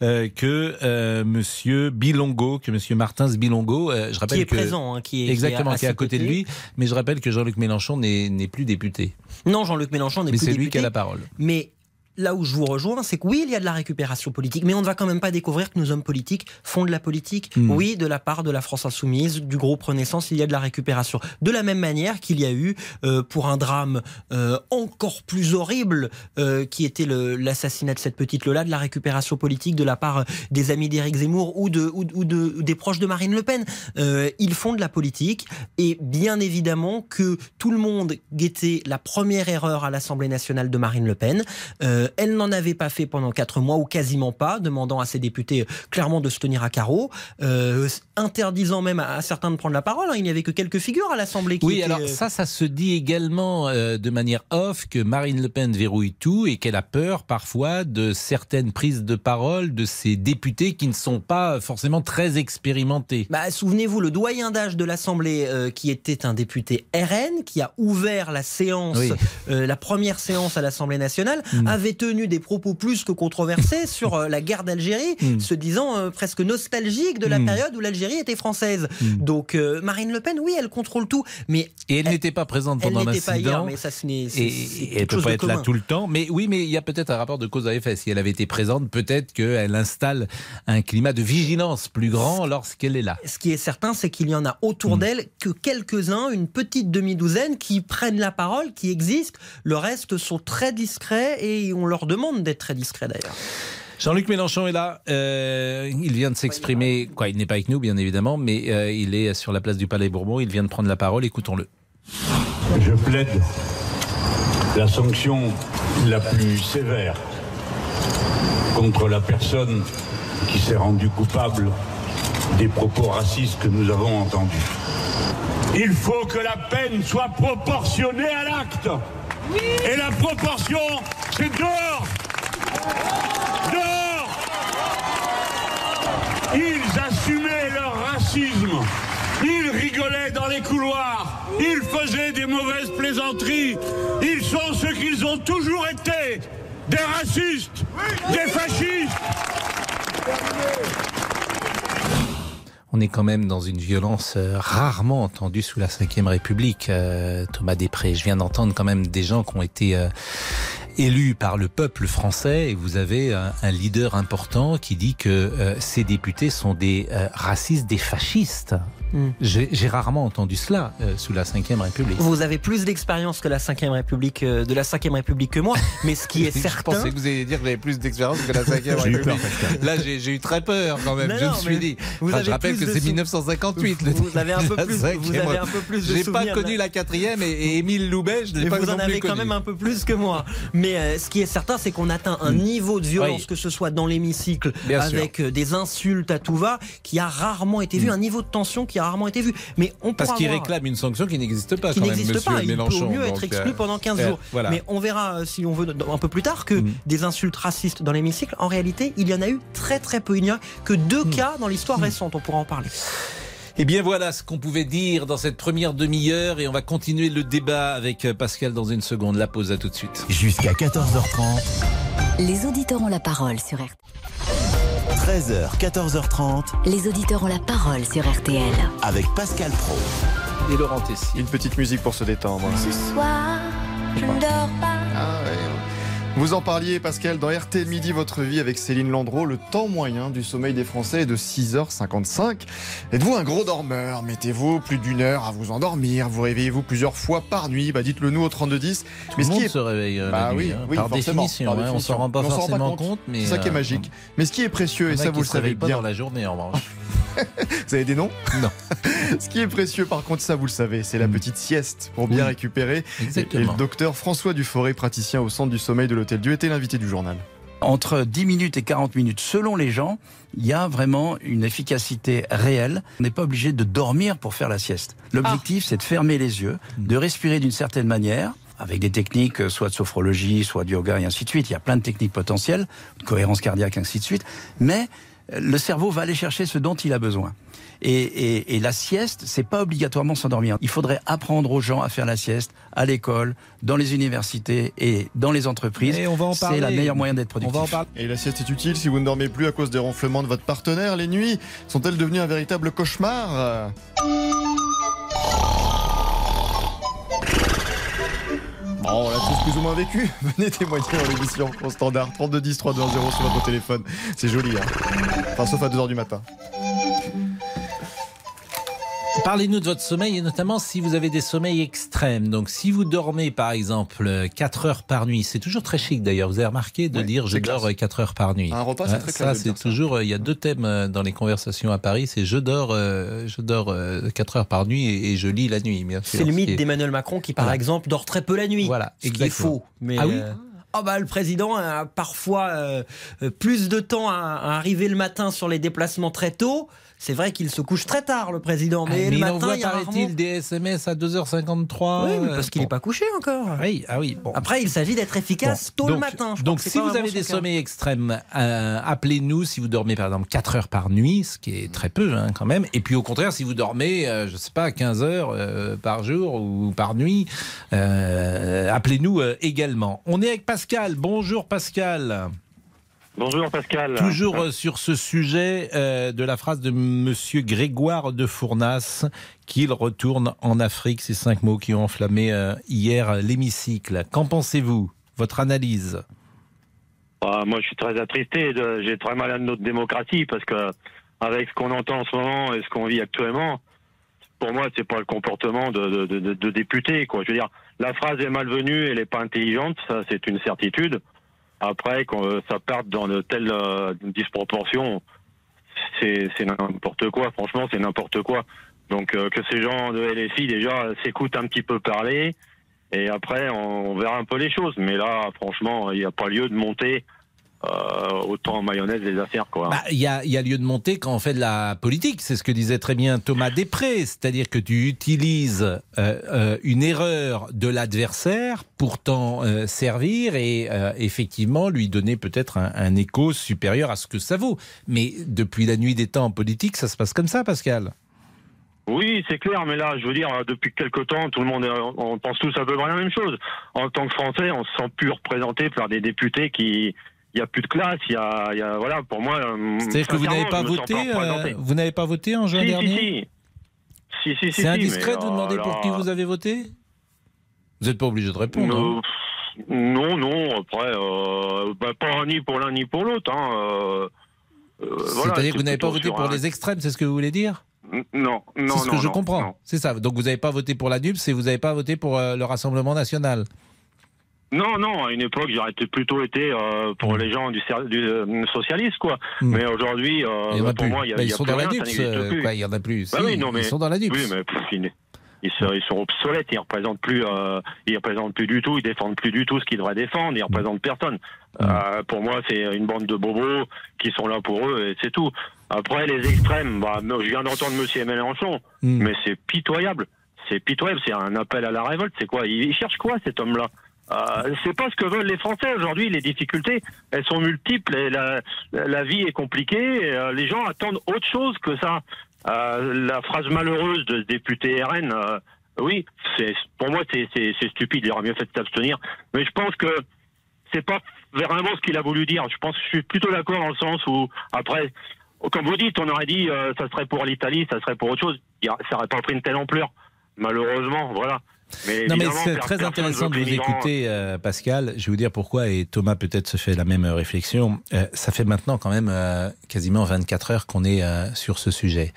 que Monsieur Bilongo, que Monsieur Martins Bilongo. je rappelle qui est que, présent, hein, qui est exactement, qui est à, côté, de lui. Mais je rappelle que Jean-Luc Mélenchon n'est plus député. Non, Jean-Luc Mélenchon n'est plus député. Mais c'est lui qui a la parole. Mais là où je vous rejoins, c'est que oui, il y a de la récupération politique, mais on ne va quand même pas découvrir que nos hommes politiques font de la politique. Hmm. Oui, de la part de la France insoumise, du groupe Renaissance, il y a de la récupération. De la même manière qu'il y a eu euh, pour un drame euh, encore plus horrible, euh, qui était l'assassinat de cette petite Lola, de la récupération politique de la part des amis d'Éric Zemmour ou, de, ou, de, des proches de Marine Le Pen. ils font de la politique et bien évidemment que tout le monde guettait la première erreur à l'Assemblée nationale de Marine Le Pen. Euh, elle n'en avait pas fait pendant quatre mois ou quasiment pas, demandant à ses députés euh, clairement de se tenir à carreau, euh, interdisant même à, certains de prendre la parole. Hein. Il n'y avait que quelques figures à l'Assemblée qui Oui, alors ça, ça se dit également de manière off que Marine Le Pen verrouille tout et qu'elle a peur parfois de certaines prises de parole de ses députés qui ne sont pas forcément très expérimentés. Bah, Souvenez-vous, le doyen d'âge de l'Assemblée, qui était un député RN, qui a ouvert la séance, la première séance à l'Assemblée nationale, hmm. avait tenu des propos plus que controversés sur euh, la guerre d'Algérie, hmm. se disant euh, presque nostalgique de la hmm. période où l'Algérie était française. Hmm. Donc euh, Marine Le Pen, oui, elle contrôle tout, mais et elle, n'était pas présente pendant l'incident. Mais ça, et, et elle peut pas être là tout le temps. Mais oui, mais il y a peut-être un rapport de cause à effet. Si elle avait été présente, peut-être qu'elle installe un climat de vigilance plus grand lorsqu'elle est là. Ce qui est certain, c'est qu'il y en a autour d'elle que quelques-uns, une petite demi-douzaine, qui prennent la parole, qui existent. Le reste sont très discrets et on leur demande d'être très discret d'ailleurs. Jean-Luc Mélenchon est là. Euh, il vient de s'exprimer. Quoi, il n'est pas avec nous, bien évidemment, mais euh, il est sur la place du Palais Bourbon. Il vient de prendre la parole. Écoutons-le. Je plaide la sanction la plus sévère contre la personne qui s'est rendue coupable des propos racistes que nous avons entendus. Il faut que la peine soit proportionnée à l'acte. Et la proportion, c'est dehors Dehors Ils assumaient leur racisme. Ils rigolaient dans les couloirs. Ils faisaient des mauvaises plaisanteries. Ils sont ce qu'ils ont toujours été. Des racistes. Des fascistes. On est quand même dans une violence euh, rarement entendue sous la Ve République, euh, Thomas Després. Je viens d'entendre quand même des gens qui ont été euh, élus par le peuple français et vous avez un, leader important qui dit que ces députés sont des racistes, des fascistes. Hmm. J'ai rarement entendu cela euh, sous la Ve République. Vous avez plus d'expérience que la Ve République, euh, de la Ve République que moi, mais ce qui est certain. Je pensais que vous alliez dire que vous avez plus d'expérience que la Ve République. Là, j'ai eu très peur quand même. je me suis dit. je rappelle que c'est 1958. Vous, avez un peu plus. Vous avez un peu plus J'ai pas connu la quatrième et, Émile Loubet, je n'ai pas Vous en avez quand même un peu plus que moi. Mais euh, ce qui est certain, c'est qu'on atteint un hmm. niveau de violence, que ce soit dans l'hémicycle, avec des insultes à tout va, qui a rarement été vu, hmm. un niveau de tension qui a rarement été vu. Mais on Parce qu'il réclame une sanction qui n'existe pas. Qui n'existe pas. Il peut mieux être exclu euh, pendant 15 jours. Mais on verra, euh, si on veut, un peu plus tard, que mm. des insultes racistes dans l'hémicycle, en réalité, il y en a eu très très peu. Il n'y a que deux mm. cas dans l'histoire mm. récente. On pourra en parler. Eh bien voilà ce qu'on pouvait dire dans cette première demi-heure et on va continuer le débat avec euh, Pascal dans une seconde. La pause à tout de suite. Jusqu'à 14h30. Les auditeurs ont la parole sur RTL. 13h, 14h30. Les auditeurs ont la parole sur RTL. Avec Pascal Pro. Et Laurent Tessier. Une petite musique pour se détendre. Ce soir, je ne dors pas. Vous en parliez, Pascal, dans RT Midi, votre vie avec Céline Landreau. Le temps moyen du sommeil des Français est de 6h55. Êtes-vous un gros dormeur? Mettez-vous plus d'une heure à vous endormir? Vous réveillez-vous plusieurs fois par nuit? Bah, Dites-le nous au 3210. Tout mais le monde qui se réveille euh, bah, oui, hein, par, définition, par, définition, on s'en rend pas forcément compte. mais c'est ça qui est euh, magique. Mais ce qui est précieux, et ça vous le savez bien. pas dans la journée en revanche. vous avez des noms? Non. Ce qui est précieux, par contre, ça vous le savez, c'est la mm. petite sieste pour bien récupérer. Exactement. Et le docteur François Duforé, praticien au centre du sommeil de l'Hôtel Dieu, était l'invité du journal. Entre 10 minutes et 40 minutes, selon les gens, il y a vraiment une efficacité réelle. On n'est pas obligé de dormir pour faire la sieste. L'objectif, ah. c'est de fermer les yeux, de respirer d'une certaine manière, avec des techniques euh, soit de sophrologie, soit de yoga et ainsi de suite. Il y a plein de techniques potentielles, de cohérence cardiaque, ainsi de suite. Mais le cerveau va aller chercher ce dont il a besoin. Et, la sieste, c'est pas obligatoirement s'endormir. Il faudrait apprendre aux gens à faire la sieste à l'école, dans les universités et dans les entreprises. C'est la meilleure moyen d'être productif. et la sieste est utile si vous ne dormez plus à cause des ronflements de votre partenaire. Les nuits sont-elles devenues un véritable cauchemar? On l'a tous plus ou moins vécu. Venez témoigner dans l'émission au standard 32 10 3 2 0 sur votre téléphone. C'est joli, hein Enfin, sauf à 2h du matin. Parlez-nous de votre sommeil et notamment si vous avez des sommeils extrêmes. Donc si vous dormez par exemple 4 heures par nuit, c'est toujours très chic d'ailleurs, vous avez remarqué de dire je dors 4 heures par nuit. Un repas c'est très Ça c'est toujours, il y a deux thèmes euh, dans les conversations à Paris, c'est je dors, euh, je dors 4 euh, heures par nuit et, je lis la nuit. C'est le mythe d'Emmanuel Macron qui par exemple dort très peu la nuit. Voilà, ce qui est faux. Mais ah oui Oh bah, le président a parfois plus de temps à arriver le matin sur les déplacements très tôt c'est vrai qu'il se couche très tard, le président. Mais, ah, le il matin, envoie, paraît-il, des SMS à 2h53. Oui, parce qu'il n'est pas couché encore. Oui, ah oui. Bon. Après, il s'agit d'être efficace tôt le matin. donc, si vous avez des sommeils extrêmes, euh, appelez-nous si vous dormez par exemple 4 heures par nuit, ce qui est très peu hein, quand même. Et puis au contraire, si vous dormez, euh, je ne sais pas, 15 heures euh, par jour ou par nuit, appelez-nous également. On est avec Pascal. Bonjour Pascal. Bonjour Pascal. Toujours euh, sur ce sujet euh, de la phrase de Monsieur Grégoire de Fournas qu'il retourne en Afrique, ces cinq mots qui ont enflammé euh, hier l'hémicycle. Qu'en pensez-vous? Votre analyse? Ah, Moi je suis très attristé, j'ai très mal à notre démocratie parce que avec ce qu'on entend en ce moment et ce qu'on vit actuellement, pour moi c'est pas le comportement de, de, de, de député. Quoi. Je veux dire, la phrase est malvenue, elle n'est pas intelligente, ça c'est une certitude. Après, quand euh, ça parte dans de telles euh, disproportions, c'est n'importe quoi. Franchement, c'est n'importe quoi. Donc euh, que ces gens de LFI déjà s'écoutent un petit peu parler, et après on, verra un peu les choses. Mais là, franchement, il n'y a pas lieu de monter euh, autant en mayonnaise les affaires. quoi. Bah, il y, a, y, a, lieu de monter quand on fait de la politique, c'est ce que disait très bien Thomas Després, c'est-à-dire que tu utilises euh, euh, une erreur de l'adversaire pour t'en servir et effectivement lui donner peut-être un, un, écho supérieur à ce que ça vaut. Mais depuis la nuit des temps en politique, ça se passe comme ça, Pascal oui, c'est clair, mais là, je veux dire, depuis quelque temps, tout le monde, on pense tous à peu près la même chose. En tant que Français, on se sent plus représenté par des députés qui, il y a plus de classe, il y a, il y a voilà, pour moi. euh, C'est-à-dire que vous n'avez pas voté, euh, vous n'avez pas voté en juin Si, dernier si. Si, si, si, C'est indiscret mais, de vous demander pour qui là- vous avez voté? Vous n'êtes pas obligé de répondre. Non, hein. non, non, après, euh, bah, pas ni pour l'un ni pour l'autre. Hein, euh, euh, voilà, C'est-à-dire que vous n'avez pas voté pour un- les extrêmes, c'est ce que vous voulez dire? Non, non, C'est ce non, que je comprends. C'est ça. Donc vous n'avez pas voté pour la NUPS et vous n'avez pas voté pour le Rassemblement national. Non, non, à une époque, j'aurais plutôt été euh, pour les gens du, du euh, socialiste, quoi. Mm. Mais aujourd'hui, euh, a pour moi, il y a, Bah, y ils a sont plus dans la rien, NUPS, euh, il y en a plus. Bah Si, oui, non, mais, ils sont dans la NUPS. Oui, mais pff, ils, ils sont, ils sont obsolètes, ils représentent plus, euh, ils représentent plus du tout, ils défendent plus du tout ce qu'ils devraient défendre, ils représentent personne. Euh, pour moi, c'est une bande de bobos qui sont là pour eux et c'est tout. Après, les extrêmes, bah, je viens d'entendre Monsieur Mélenchon, Mm. mais c'est pitoyable. C'est pitoyable, c'est un appel à la révolte. C'est quoi il cherche quoi cet homme-là? Euh, c'est pas ce que veulent les Français aujourd'hui. Les difficultés, elles sont multiples la, vie est compliquée. euh, les gens attendent autre chose que ça. Euh, la phrase malheureuse de ce député RN, euh, oui, pour moi c'est stupide. Il aurait mieux fait de s'abstenir. Mais je pense que c'est pas vraiment ce qu'il a voulu dire. Je pense que je suis plutôt d'accord dans le sens où après, comme vous dites, on aurait dit euh, ça serait pour l'Italie, ça serait pour autre chose. Ça aurait pas pris une telle ampleur. Malheureusement, voilà. Mais Non, mais c'est très intéressant de vous écouter, euh, Pascal. Je vais vous dire pourquoi, et Thomas peut-être se fait la même euh, réflexion. Euh, ça fait maintenant quand même euh, quasiment 24 heures qu'on est euh, sur ce sujet.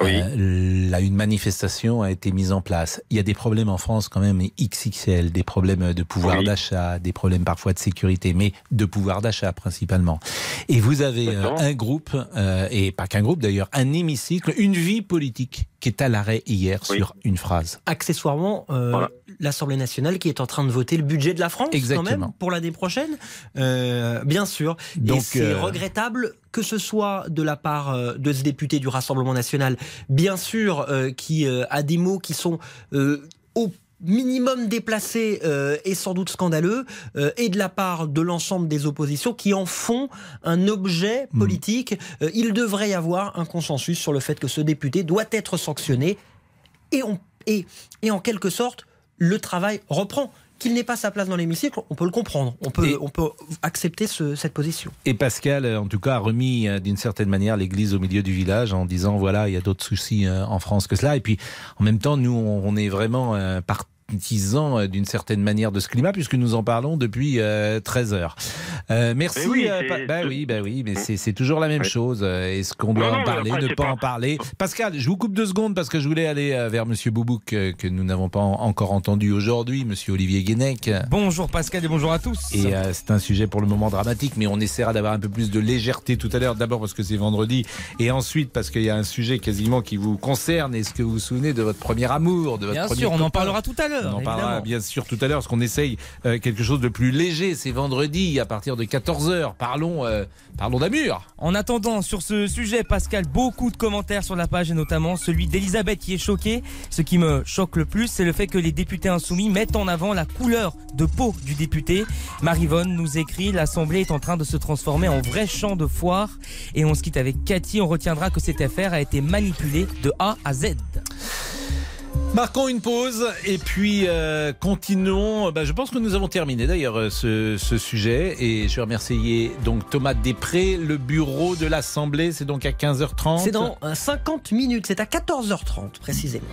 Euh, là, une manifestation a été mise en place. Il y a des problèmes en France quand même XXL, des problèmes de pouvoir Oui. d'achat, des problèmes parfois de sécurité, mais de pouvoir d'achat principalement. Et vous avez euh, un groupe, euh, et pas qu'un groupe d'ailleurs, un hémicycle, une vie politique qui est à l'arrêt hier sur une phrase. accessoirement euh, l'Assemblée nationale qui est en train de voter le budget de la France quand Exactement. même pour l'année prochaine, Euh, bien sûr. Donc, et c'est euh, regrettable que ce soit de la part euh, de ce député du Rassemblement national, bien sûr, qui a des mots qui sont au minimum déplacés euh, et sans doute scandaleux, euh, et de la part de l'ensemble des oppositions qui en font un objet Hmm. politique. Euh, il devrait y avoir un consensus sur le fait que ce député doit être sanctionné et, on, et, et en quelque sorte, le travail reprend. Qu'il n'ait pas sa place dans l'hémicycle, on peut le comprendre. On peut, on peut accepter ce- cette position. Et Pascal, en tout cas, a remis euh, d'une certaine manière l'église au milieu du village en disant voilà, il y a d'autres soucis euh, en France que cela. Et puis, en même temps, nous, on est vraiment euh, partisans euh, d'une certaine manière de ce climat puisque nous en parlons depuis euh, 13 heures. Euh, merci. Mais oui, euh, Pa- bah oui, bah oui, mais c'est toujours la même chose. Euh, Est-ce qu'on doit Non, en parler, après, ne pas pas- en parler Pascal, je vous coupe deux secondes parce que je voulais aller euh, vers Monsieur Boubouk euh, que nous n'avons pas en- encore entendu aujourd'hui, Monsieur Olivier Guénec. Bonjour Pascal et bonjour à tous. Et euh, c'est un sujet pour le moment dramatique, mais on essaiera d'avoir un peu plus de légèreté tout à l'heure. D'abord parce que c'est vendredi, et ensuite parce qu'il y a un sujet quasiment qui vous concerne. Est-ce que vous vous souvenez de votre premier amour, de votre Bien premier sûr, on en parlera tout à l'heure. On en parlera bien sûr tout à l'heure, parce qu'on essaye euh, quelque chose de plus léger. C'est vendredi à partir de 14h. Parlons, euh, parlons d'amour. En attendant, sur ce sujet, Pascal, beaucoup de commentaires sur la page et notamment celui d'Elisabeth qui est choquée. Ce qui me choque le plus, c'est le fait que les députés insoumis mettent en avant la couleur de peau du député. Marivonne nous écrit L'Assemblée est en train de se transformer en vrai champ de foire. Et on se quitte avec Cathy. On retiendra que cette affaire a été manipulée de A à Z. Marquons une pause et puis euh, continuons. Bah, je pense que nous avons terminé d'ailleurs euh, ce, sujet et je vais remercier donc Thomas Després, le bureau de l'Assemblée. C'est donc à 15h30. C'est dans euh, 50 minutes, c'est à 14h30 précisément.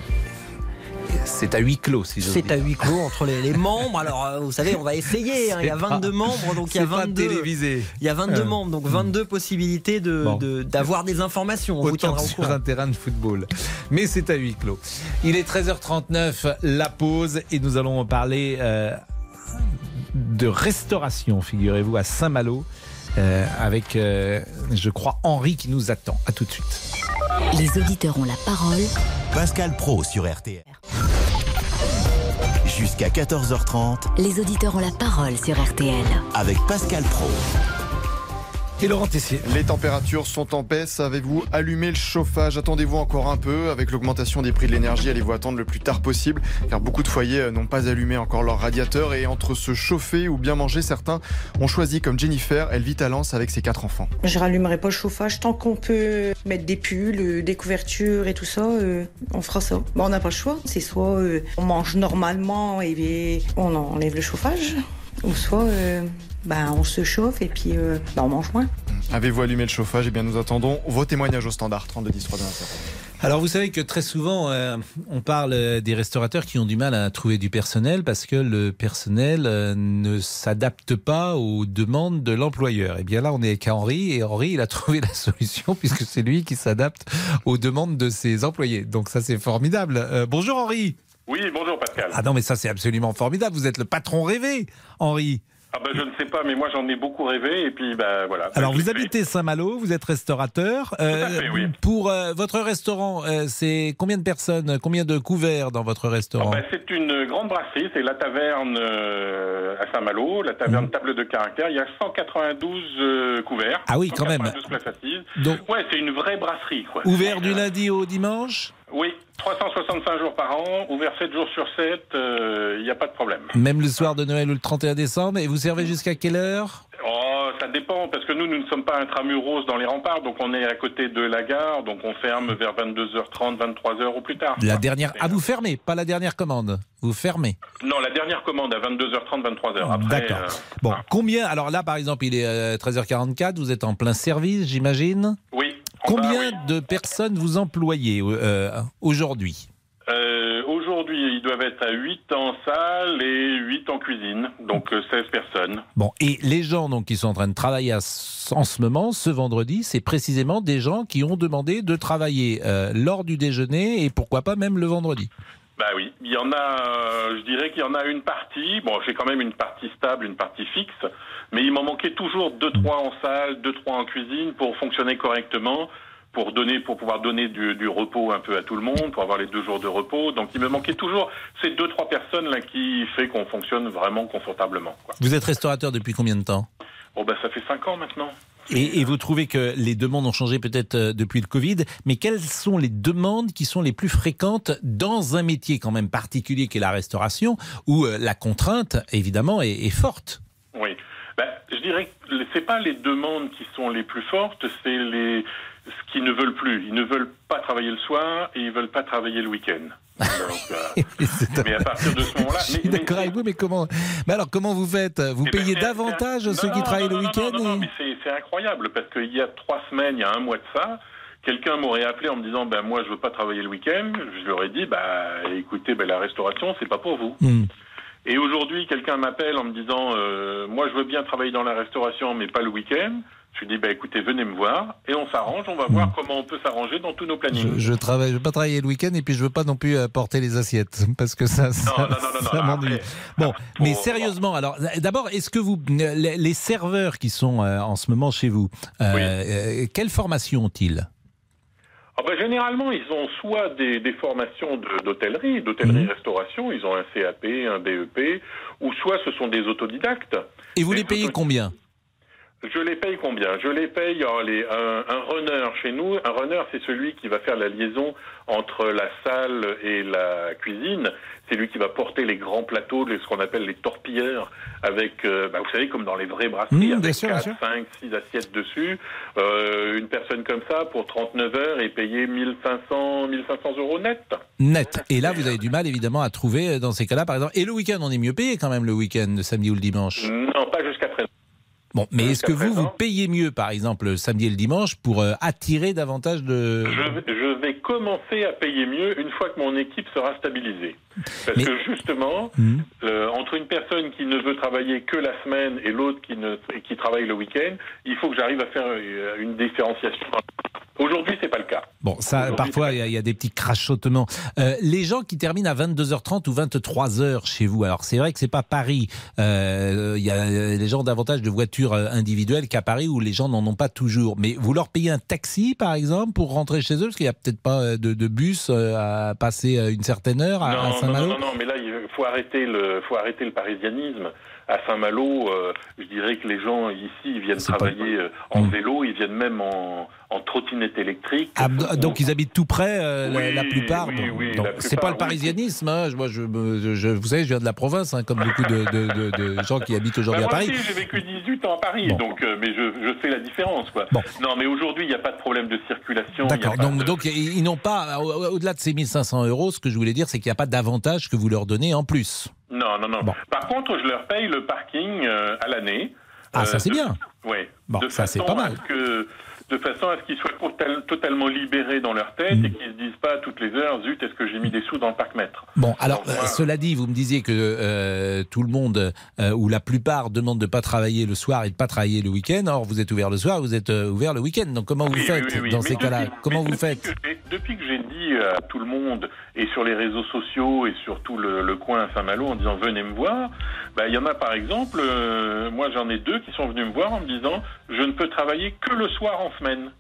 C'est à huis clos, si j'ose C'est dire. à huis clos entre les, les membres. Alors, euh, vous savez, on va essayer. hein. Il y a C'est pas- 22 membres, donc il y a c'est pas 22. télévisé. Il y a 22 Euh. membres, donc 22 possibilités de Bon. de- d'avoir des informations. On vous Autant tiendra au sur un terrain de football. Mais c'est à huis clos. Il est 13h39, la pause, et nous allons parler euh, de restauration, figurez-vous, à Saint-Malo, euh, avec, euh, je crois, Henri qui nous attend. À tout de suite. Les auditeurs ont la parole. Pascal Pro sur RTL. Jusqu'à 14h30 Les auditeurs ont la parole sur RTL. avec Pascal Pro. Et Laurent Tessier. Les températures sont en baisse. Avez-vous allumé le chauffage? Attendez-vous encore un peu? Avec l'augmentation des prix de l'énergie, allez-vous attendre le plus tard possible? Car beaucoup de foyers euh, n'ont pas allumé encore leur radiateur et entre se chauffer ou bien manger, certains ont choisi comme Jennifer. Elle vit à Lens avec ses quatre enfants. Je rallumerai pas le chauffage tant qu'on peut mettre des pulls, euh, des couvertures et tout ça. euh, on fera ça. Bon, on n'a pas le choix. C'est soit euh, on mange normalement et bien, on enlève le chauffage. ou soit euh, bah, on se chauffe et puis euh, bah, on mange moins. Avez-vous allumé le chauffage? Eh bien, nous attendons vos témoignages au standard 32 10 3 alors vous savez que très souvent euh, on parle euh, des restaurateurs qui ont du mal à trouver du personnel parce que le personnel euh, ne s'adapte pas aux demandes de l'employeur. Et bien là on est avec Henri et Henri il a trouvé la solution puisque c'est lui qui s'adapte aux demandes de ses employés. Donc ça c'est formidable. bonjour Henri. Oui, bonjour Pascal. Ah non mais ça c'est absolument formidable. Vous êtes le patron rêvé, Henri. Ah ben je ne sais pas, mais moi j'en ai beaucoup rêvé et puis ben voilà. Alors vous habitez Saint-Malo, vous êtes restaurateur. Euh, oui. Pour euh, votre restaurant, euh, c'est combien de personnes, combien de couverts dans votre restaurant ah ben, C'est une grande brasserie, c'est la taverne à Saint-Malo, la taverne mmh. Table de Caractère. Il y a 192 couverts. Ah oui, quand même. places assises. Donc, ouais, c'est une vraie brasserie. Quoi. Ouvert du lundi au dimanche oui, 365 jours par an, ouvert 7 jours sur 7, il euh, n'y a pas de problème. Même le soir de Noël ou le 31 décembre, et vous servez jusqu'à quelle heure? Oh, ça dépend, parce que nous, nous ne sommes pas intramuros dans les remparts, donc on est à côté de la gare, donc on ferme vers 22h30, 23h ou plus tard. La dernière, ah vous fermez, pas la dernière commande, vous fermez Non, la dernière commande à 22h30, 23h. D'accord. Euh, bon, combien, alors là par exemple, il est 13h44, vous êtes en plein service, j'imagine? Oui. Combien de personnes vous employez euh, aujourd'hui euh, Aujourd'hui, ils doivent être à 8 en salle et 8 en cuisine, donc 16 euh, personnes. Bon, et les gens donc, qui sont en train de travailler en ce moment, ce vendredi, c'est précisément des gens qui ont demandé de travailler lors du déjeuner et pourquoi pas même le vendredi. Bah oui, il y en a, je dirais qu'il y en a une partie, bon j'ai quand même une partie stable, une partie fixe, mais il m'en manquait toujours deux trois en salle, deux trois en cuisine pour fonctionner correctement, pour donner, pour pouvoir donner du, repos un peu à tout le monde, pour avoir les deux jours de repos. Donc il me manquait toujours ces deux trois personnes là qui fait qu'on fonctionne vraiment confortablement. Vous êtes restaurateur depuis combien de temps? Oh ben ça fait cinq ans maintenant. Et, et, vous trouvez que les demandes ont changé peut-être euh, depuis le Covid, mais quelles sont les demandes qui sont les plus fréquentes dans un métier quand même particulier qui est la restauration, où euh, la contrainte évidemment est, est forte? Je dirais que c'est pas les demandes qui sont les plus fortes, c'est les ce qu'ils ne veulent plus. Ils ne veulent pas travailler le soir et ils veulent pas travailler le week-end. Euh, mais à partir de ce moment-là, je suis d'accord avec vous, mais comment Mais alors comment vous faites? Vous eh ben, payez davantage ceux qui travaillent le week-end Non, non, mais c'est incroyable parce qu'il y a trois semaines, il y a un mois de ça, quelqu'un m'aurait appelé en me disant ben moi je veux pas travailler le week-end. Je lui aurais dit bah écoutez, ben, la restauration c'est pas pour vous. Hmm. Et aujourd'hui, quelqu'un m'appelle en me disant euh, Moi, je veux bien travailler dans la restauration, mais pas le week-end. Je lui dis bah, écoutez, venez me voir et on s'arrange. On va voir hmm. comment on peut s'arranger dans tous nos plannings. Je, travaille, je veux pas travailler le week-end et puis je veux pas non plus euh, porter les assiettes parce que ça, ça, m'ennuie. Bon, mais sérieusement, alors d'abord, est-ce que vous, les, serveurs qui sont euh, en ce moment chez vous, quelle formation ont-ils? Ah bah, généralement, ils ont soit des, des formations d'hôtellerie, d'hôtellerie-restauration, mhm. ils ont un CAP, un BEP, ou soit ce sont des autodidactes. Et vous les payez combien? Je les paye combien? Je les paye les, un, un, runner chez nous. Un runner, c'est celui qui va faire la liaison entre la salle et la cuisine. C'est lui qui va porter les grands plateaux, ce qu'on appelle les torpilleurs, avec, euh, bah, vous savez, comme dans les vraies brasseries, mmh, avec 4, 5, 6 assiettes dessus. Euh, une personne comme ça, pour 39 heures, est payée 1500, 1500 euros net. Net. Et là, vous avez du mal, évidemment, à trouver euh, dans ces cas-là, par exemple. Et le week-end, on est mieux payé quand même le week-end, le samedi ou le dimanche? Non, pas jusqu'à présent. Bon, mais est-ce que vous, vous payez mieux, par exemple, le samedi et le dimanche pour euh, attirer davantage de... Je vais, commencer à payer mieux une fois que mon équipe sera stabilisée. Parce que justement, hmm. euh, entre une personne qui ne veut travailler que la semaine et l'autre qui, qui travaille le week-end, il faut que j'arrive à faire euh, une différenciation Aujourd'hui, c'est pas le cas. Bon, ça, parfois, il y, a des petits crachotements. Euh, les gens qui terminent à 22h30 ou 23h chez vous, alors c'est vrai que c'est pas Paris. Euh, il y a les gens davantage de voitures individuelles qu'à Paris où les gens n'en ont pas toujours. Mais vous leur payez un taxi, par exemple, pour rentrer chez eux, parce qu'il n'y a peut-être pas de, bus à passer une certaine heure à, Saint-Malo. Non, non, non, mais là, il faut arrêter le, faut arrêter le parisianisme à Saint-Malo, je dirais que les gens ici ils viennent travailler en hmm. vélo, ils viennent même en, en trottinette électriques. Ah, donc ils habitent tout près, euh, la- la, Oui, plupart. oui, oui, c'est pas le oui. parisianisme. hein. Moi, je, me- je- vous savez, je viens de la province, hein, comme beaucoup de, de- de- de gens qui habitent aujourd'hui Bah, à Paris. j'ai vécu 18 ans à Paris, Bon. donc, euh, mais je, je sais la différence. Quoi. Non, mais aujourd'hui, il n'y a pas de problème de circulation. D'accord. Donc, ils n'ont pas, au- au-delà de ces 1500 euros, ce que je voulais dire, c'est qu'il n'y a pas d'avantage que vous leur donnez en plus. Non, non, non. Par contre, je leur paye le parking euh, à l'année. Ah, ça, c'est bien. Ouais. Bon, de ça, c'est pas mal. que- de façon à ce qu'ils soient total- totalement libérés dans leur tête Mm. et qu'ils se disent pas toutes les heures, zut, est-ce que j'ai mis des sous dans le parc-mètre Bon, alors, euh, cela dit, vous me disiez que euh, tout le monde, euh, ou la plupart, demandent de ne pas travailler le soir et de ne pas travailler le week-end. Or, vous êtes ouvert le soir, vous êtes ouvert le week-end. Donc, comment vous Oui, faites oui, oui, oui. dans ces cas-là? Comment vous faites? Depuis que dit à tout le monde, et sur les réseaux sociaux, et sur tout le, coin à Saint-Malo, en disant venez me voir, bah, il y en a par exemple, euh, moi j'en ai deux qui sont venus me voir en me disant je ne peux travailler que le soir en semaine.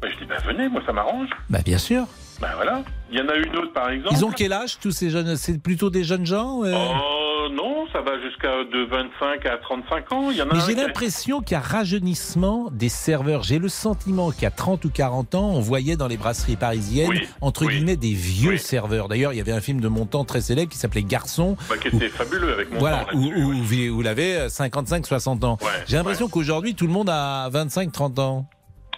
Bah, je dis bah, venez, moi ça m'arrange. Bah, bien sûr. Bah voilà. Il y en a une autre par exemple. Ils ont quel âge, tous ces jeunes? C'est plutôt des jeunes gens euh? Oh non, ça va jusqu'à de 25 à 35 ans. Il y en a Mais j'ai qui l'impression qu'il y a rajeunissement des serveurs. J'ai le sentiment a 30 ou 40 ans, on voyait dans les brasseries parisiennes, Oui, entre oui. guillemets, des vieux serveurs. D'ailleurs, il y avait un film de mon temps très célèbre qui s'appelait Garçon. bah, qui était fabuleux avec mon Voilà, où, où, ouais. où vous l'avez 55-60 ans. J'ai l'impression qu'aujourd'hui, tout le monde a 25-30 ans.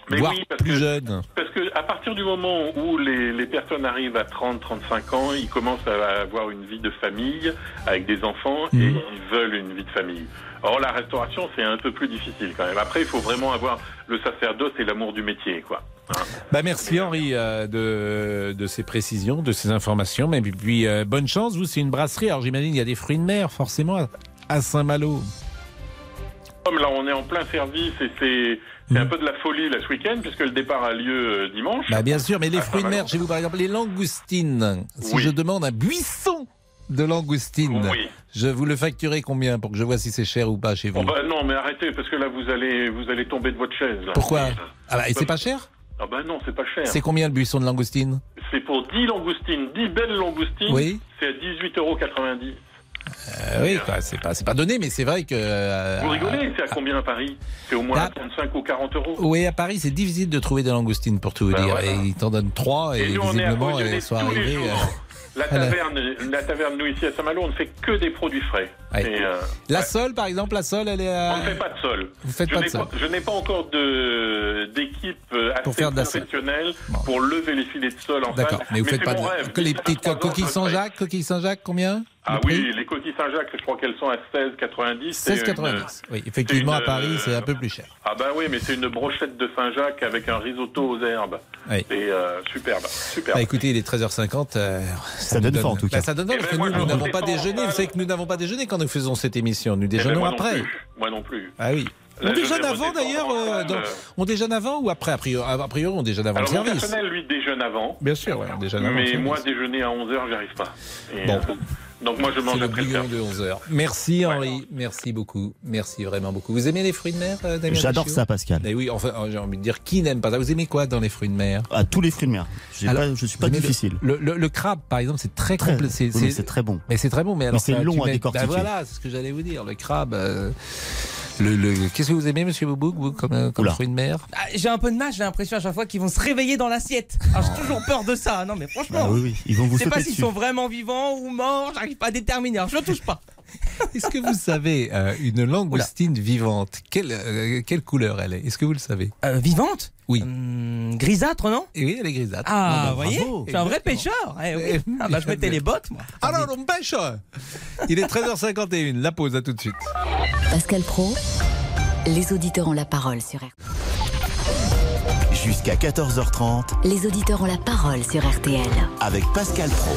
Mais voire oui, parce plus que- jeune. Parce que à partir du moment où les, les personnes arrivent à 30-35 ans, ils commencent à avoir une vie de famille avec des enfants et Mhm. ils veulent une vie de famille. Or la restauration c'est un peu plus difficile quand même. Après il faut vraiment avoir le sacerdoce et l'amour du métier quoi. Hein. Bah merci Henri euh, de, de ces précisions, de ces informations. Mais puis, euh, bonne chance, vous c'est une brasserie. Alors j'imagine il y a des fruits de mer forcément à- Saint-Malo. Là on est en plein service et c'est c'est un peu de la folie là ce week-end puisque le départ a lieu euh, dimanche. Bah bien sûr, mais les À fruits de mer, chez vous par exemple, les langoustines. Si Oui. je demande un buisson de langoustines, Oui. je vous le facturer combien pour que je vois si c'est cher ou pas chez vous Oh, bah, non mais arrêtez parce que là vous allez vous allez tomber de votre chaise. Là. Pourquoi Ah bah, et c'est pas cher Ah bah non c'est pas cher. C'est combien le buisson de langoustine C'est pour 10 langoustines, 10 belles langoustines. Oui. C'est à 18,90 euros. Euh, Oui, quoi, c'est pas, c'est pas donné, mais c'est vrai que. euh, Vous rigolez C'est à combien à Paris? C'est au moins à 35 ou 40 euros. Oui, à Paris, c'est difficile de trouver des langoustines, pour tout vous Ben dire. voilà. Et ils t'en donnent trois, et, Et nous, visiblement, elles sont arrivées. La taverne, la taverne, nous ici à Saint-Malo, on ne fait que des produits frais. Ouais. Et, euh, La sole, par exemple, la sole, elle est. à- on ne fait pas de sol. Vous faites je pas de n'ai sol. Je n'ai pas encore de d'équipe euh, Pour faire de professionnelle pour lever les filets de sol en D'accord, mais vous faites c'est pas de. rêve. que les petites coquilles. Saint-Jacques, coquilles Saint-Jacques, combien? Ah Le oui, les coquilles Saint-Jacques, je crois qu'elles sont à 16,90. C'est 16,90. une- Oui, effectivement, à Paris, c'est un peu plus cher. Ah bah oui, mais c'est une brochette de Saint-Jacques avec un risotto aux herbes. Oui. C'est euh, superbe, superbe. Bah, écoutez, il est 13h50. euh, Ça nous donne faim, en tout cas. Bah, ça donne faim Eh parce ben, que moi, nous, n'avons pas déjeuné. Vous savez que nous n'avons pas déjeuné quand nous faisons cette émission. Nous Eh ben, déjeunons moi après. plus. Moi non plus. Ah oui. Là, On je déjeune avant d'ailleurs. euh, On déjeune avant ou après A priori, a priori, on déjeune avant Alors le service. personnel, lui, déjeune avant. Bien sûr, ouais, on déjeune avant le Mais moi, déjeuner à 11h, j'arrive pas. Et, Bon. euh, donc moi, je mange le après le de 11h. Merci Henri, merci beaucoup. Merci vraiment beaucoup. Vous aimez les fruits de mer, euh, Damien J'adore ça, Pascal. Eh oui, enfin, j'ai envie de dire, qui n'aime pas ça? Vous aimez quoi dans les fruits de mer? À tous les fruits de mer. Alors, pas- je suis pas difficile. Le, le- le crabe, par exemple, c'est très, Très- complet. C'est oui, mais très bon. Mais c'est très bon. Mais, alors, c'est long à mets- décortiquer. Ben voilà, c'est ce que j'allais vous dire. Le crabe. euh, le, le- Qu'est-ce que vous aimez, Monsieur Boubouk, vous, comme, euh, comme Oula. fruits de mer? Ah, J'ai un peu de mal, j'ai l'impression à chaque fois qu'ils vont se réveiller dans l'assiette. Alors j'ai toujours peur de ça. Non mais franchement, Ah oui, oui, ils vont vous je sais pas s'ils sont vraiment vivants ou morts, j'arrive pas à déterminer. Alors je ne touche pas. Est-ce que vous savez euh, une langoustine vivante quelle, euh, quelle couleur elle est? Est-ce que vous le savez? Euh, vivante? Oui. Hum, grisâtre, non? Et oui, elle est grisâtre. Ah, bah, vous voyez? Je suis un vrai pêcheur. Eh oui. Eh, Ah, bah, je mettais les bottes, moi. Alors, on pêche Il est 13h51, la pause, à tout de suite. Pascal Pro, les auditeurs ont la parole sur RTL. Jusqu'à 14h30 Les auditeurs ont la parole sur RTL. avec Pascal Pro.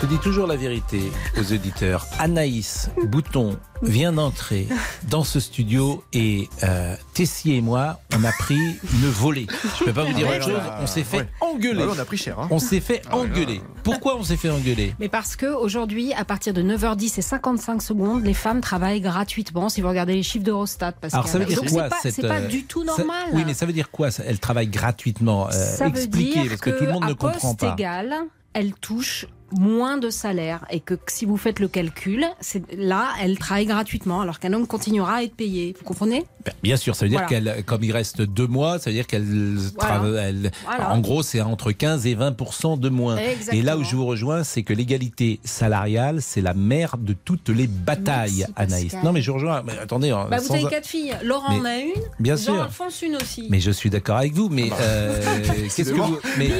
Je dis toujours la vérité aux auditeurs. Anaïs Bouton vient d'entrer dans ce studio et euh, Tessier et moi, on a pris une volée. Je ne peux pas vous dire Ouais, autre chose. on a- On s'est fait ouais. engueuler. Ouais, on a pris cher, hein. On s'est fait Ah ouais, engueuler. Pourquoi on s'est fait engueuler? Mais parce que aujourd'hui, à partir de 9h10 et 55 secondes, les femmes travaillent gratuitement. Si vous regardez les chiffres d'Eurostat, parce Alors ça veut dire quoi c'est pas, cette, c'est pas euh, du tout ça- normal. Oui, mais ça veut dire quoi ça? Elle travaille gratuitement. Euh, expliquez, parce que, tout le monde à ne comprend poste pas. égal, elle touche moins de salaire et que si vous faites le calcul, c'est là, elle travaille gratuitement alors qu'un homme continuera à être payé. Vous comprenez? Ben, Bien sûr, ça veut dire Voilà. qu'elle, comme il reste deux mois, ça veut dire qu'elle travaille. Voilà. En gros, c'est entre 15 et 20 de moins. Exactement. Et là où je vous rejoins, c'est que l'égalité salariale, c'est la mère de toutes les batailles, Anaïs. Pascal. Non, mais je rejoins. Mais attendez, hein, Bah, Vous sans- avez quatre filles. Laurent Mais- en a une. Bien sûr. Jean-Alphonse une aussi. Mais je suis d'accord avec vous, mais euh, qu'est-ce que vous mais,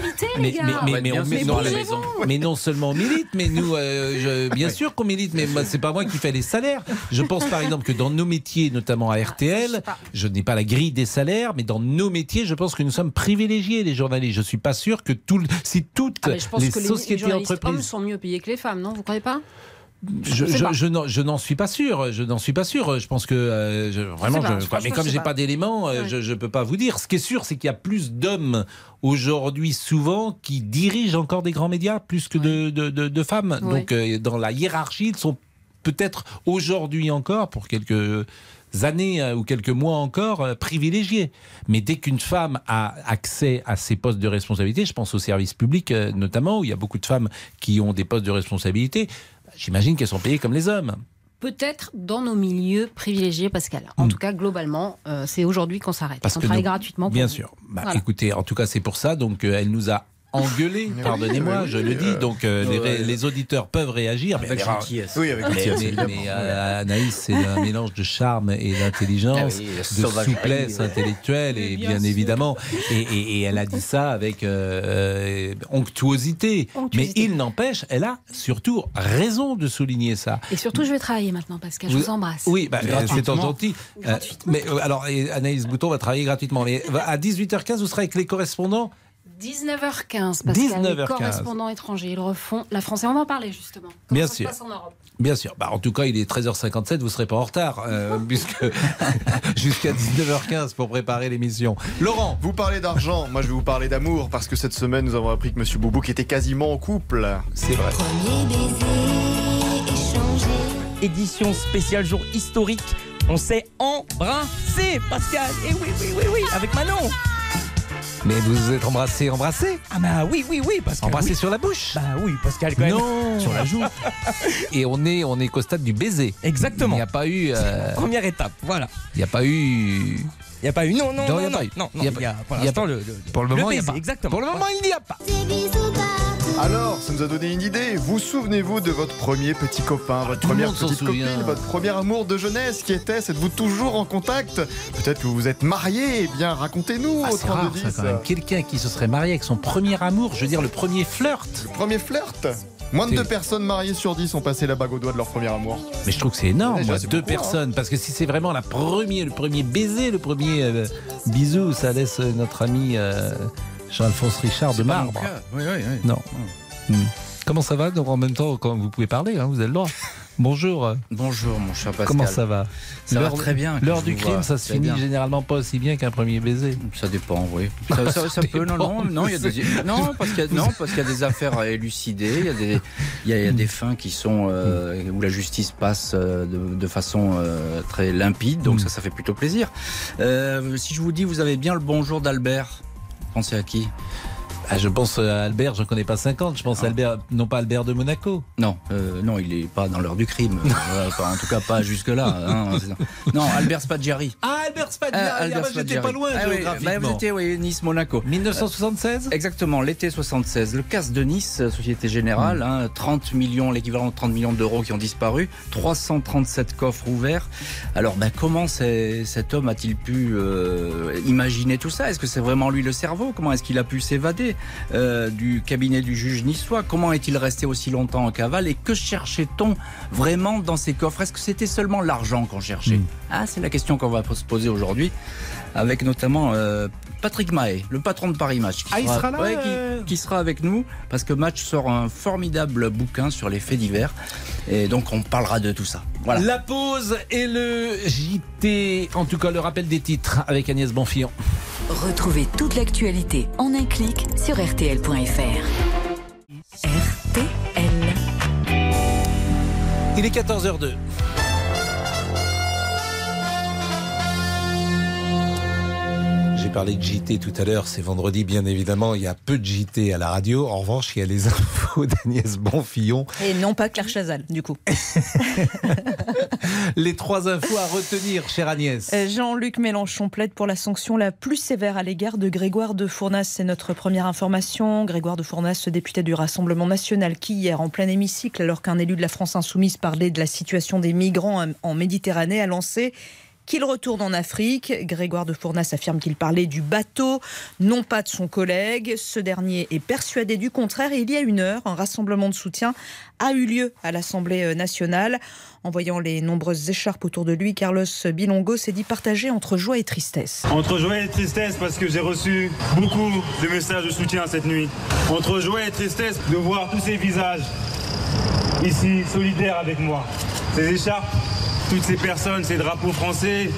on- mais non seulement on milite, mais nous, euh, je- bien sûr qu'on milite, mais moi, c'est pas moi qui fais les salaires. Je pense par exemple que dans nos métiers, notamment à RTL, je n'ai pas la grille des salaires, mais dans nos métiers, je pense que nous sommes privilégiés, les journalistes. Je suis pas sûr que tout, le- si toutes Ah, mais je pense les que les, sociétés les journalistes hommes entreprises sont mieux payés que les femmes, non? Vous croyez pas? Je, n'en- je n'en suis pas sûr. Je n'en suis pas sûr. Je pense que euh, je- vraiment, pas, je- franchement, mais comme j'ai pas. pas, d'éléments, euh, Ouais. je, je peux pas vous dire. Ce qui est sûr, c'est qu'il y a plus d'hommes aujourd'hui, souvent, qui dirigent encore des grands médias plus que de, de- de- de femmes. Ouais. Donc, euh, dans la hiérarchie, ils sont peut-être aujourd'hui encore, pour quelques années ou quelques mois encore, privilégiés. Mais dès qu'une femme a accès à ces postes de responsabilité, je pense au service public euh, notamment, où il y a beaucoup de femmes qui ont des postes de responsabilité, j'imagine qu'elles sont payées comme les hommes. Peut-être dans nos milieux privilégiés, Pascal. En Hmm. tout cas, globalement, euh, c'est aujourd'hui qu'on s'arrête. Parce on que travaille nous- gratuitement. pour Bien vous. sûr. Bah, Voilà. Écoutez, en tout cas, c'est pour ça. Donc, euh, elle nous a engueulé, pardonnez-moi, oui, je oui, le dis. euh, Donc, euh, les, ouais. les auditeurs peuvent réagir. Avec mais gentillesse. Oui, avec gentillesse, mais- euh, Anaïs, c'est un mélange de charme et d'intelligence, Ah oui, de souplesse ouais. intellectuelle, et bien, évidemment. Et, et- et elle a dit ça avec euh, euh, onctuosité. Onctuosité. Mais il n'empêche, elle a surtout raison de souligner ça. Et surtout, je vais travailler maintenant, Pascal. Je vous embrasse. Oui, bah, c'est gentil. Euh, mais alors, Anaïs Bouton va travailler gratuitement. Mais à 18h15, vous serez avec les correspondants 19h15, Pascal. Les 19h15. correspondants étrangers, ils refont la France. Et on va en parler, justement. Comment Bien ça se sûr. passe en Europe Bien sûr. Bah, en tout cas, il est 13h57, vous ne serez pas en retard, euh, puisque jusqu'à 19h15 pour préparer l'émission. Laurent Vous parlez d'argent, moi je vais vous parler d'amour, parce que cette semaine nous avons appris que Monsieur Boubouk était quasiment en couple. C'est vrai. Édition spéciale jour historique. On s'est embrassé, Pascal. Et oui, oui, oui, oui, avec Manon. Mais vous vous êtes embrassé, embrassé Ah bah oui, oui, oui, Pascal. Embrassé oui. sur la bouche Bah oui, Pascal, quand même. Non Sur la joue. Et on est, on est qu'au stade du baiser. Exactement. Il n'y a pas eu. euh, Première étape, voilà. Il n'y a pas eu. Il n'y a pas eu. Non, non, Non, non, il y a non, pas eu. non, non, Il y a il y a pas- pour il y a l'instant pas- le, le- Pour le le moment, il y a pas. exactement. Pour le moment, il n'y a pas. Alors, ça nous a donné une idée. Vous souvenez-vous de votre premier petit copain, votre Tout première petite copine, votre premier amour de jeunesse qui était Êtes-vous toujours en contact? Peut-être que vous vous êtes mariés. Eh bien, racontez-nous Ah, au c'est rare, ça, 3210. quand même. Quelqu'un qui se serait marié avec son premier amour, je veux dire le premier flirt. Le premier flirt? Moins de deux personnes mariées sur dix ont passé la bague au doigt de leur premier amour. Mais je trouve que c'est énorme, Déjà, moi, c'est deux beaucoup, hein. personnes. Parce que si c'est vraiment la le premier baiser, le premier euh, bisou, ça laisse euh, notre ami euh, Jean-Alphonse Richard de marbre. Oui, oui, oui. Non. Hmm. Comment ça va Donc en même temps, quand vous pouvez parler, hein, vous avez le droit. Bonjour. Bonjour, mon cher Pascal. Comment ça va Ça va très bien. L'heure du crime, vois ça se finit bien. généralement pas aussi bien qu'un premier baiser. Ça dépend, oui. Ça, ça- ça peut, non, non, non, il y a des, non, parce qu'il y a, y des affaires à élucider, il y a des, il y a, il y a des fins qui sont euh, où la justice passe euh, de, de façon euh, très limpide, donc ça, ça fait plutôt plaisir. Euh, si je vous dis, vous avez bien le bonjour d'Albert. Pensez à qui Ah, je pense à Albert, je ne connais pas 50, je pense à Albert, non pas Albert de Monaco. Non, euh, non, il est pas dans l'heure du crime. Euh, enfin, en tout cas, pas jusque là. non, Albert Spaggiari. Ah, Albert Spaggiari, Ah, bah, j'étais pas loin Ah oui, géographiquement. bah, vous étiez, oui, Nice-Monaco. 1976 Exactement, l'été 76. Le casse de Nice, euh, Société Générale, hein, 30 millions, l'équivalent de 30 millions d'euros qui ont disparu, 337 coffres ouverts. Alors, ben, comment cet homme a-t-il pu euh, imaginer tout ça? Est-ce que c'est vraiment lui le cerveau? Comment est-ce qu'il a pu s'évader euh, du cabinet du juge niçois? Comment est-il resté aussi longtemps en cavale? Et que cherchait-on vraiment dans ces coffres? Est-ce que c'était seulement l'argent qu'on cherchait? Ah, c'est la question qu'on va se poser aujourd'hui, avec notamment euh, Patrick Mahé, le patron de Paris Match. qui Ah, il sera là, ouais, qui- euh qui, sera avec nous, parce que Match sort un formidable bouquin sur les faits divers, et donc on parlera de tout ça. Voilà. La pause et le JT, en tout cas le rappel des titres avec Agnès Bonfillon. Retrouvez toute l'actualité en un clic sur RTL.fr. RTL. Il est 14h02. Parlé de JT tout à l'heure, c'est vendredi bien évidemment, il y a peu de JT à la radio. En revanche, il y a les infos d'Agnès Bonfillon. Et non pas Claire Chazal, du coup. les trois infos à retenir, chère Agnès. Euh, Jean-Luc Mélenchon plaide pour la sanction la plus sévère à l'égard de Grégoire de Fournas. C'est notre première information. Grégoire de Fournas, député du Rassemblement national, qui hier, en plein hémicycle, alors qu'un élu de la France insoumise parlait de la situation des migrants en Méditerranée, a lancé qu'il retourne en Afrique. Grégoire de Fournas affirme qu'il parlait du bateau, non pas de son collègue. Ce dernier est persuadé du contraire. Il y a une heure, un rassemblement de soutien a eu lieu à l'Assemblée nationale. En voyant les nombreuses écharpes autour de lui, Carlos Bilongo s'est dit partagé entre joie et tristesse. Entre joie et tristesse parce que j'ai reçu beaucoup de messages de soutien cette nuit. Entre joie et tristesse de voir tous ces visages ici solidaires avec moi. Ces écharpes toutes ces personnes, ces drapeaux français,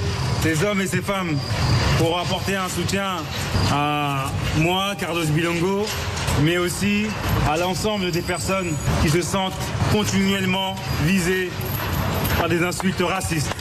ces hommes et ces femmes, pour apporter un soutien à moi, Carlos Bilongo, mais aussi à l'ensemble des personnes qui se sentent continuellement visées par des insultes racistes.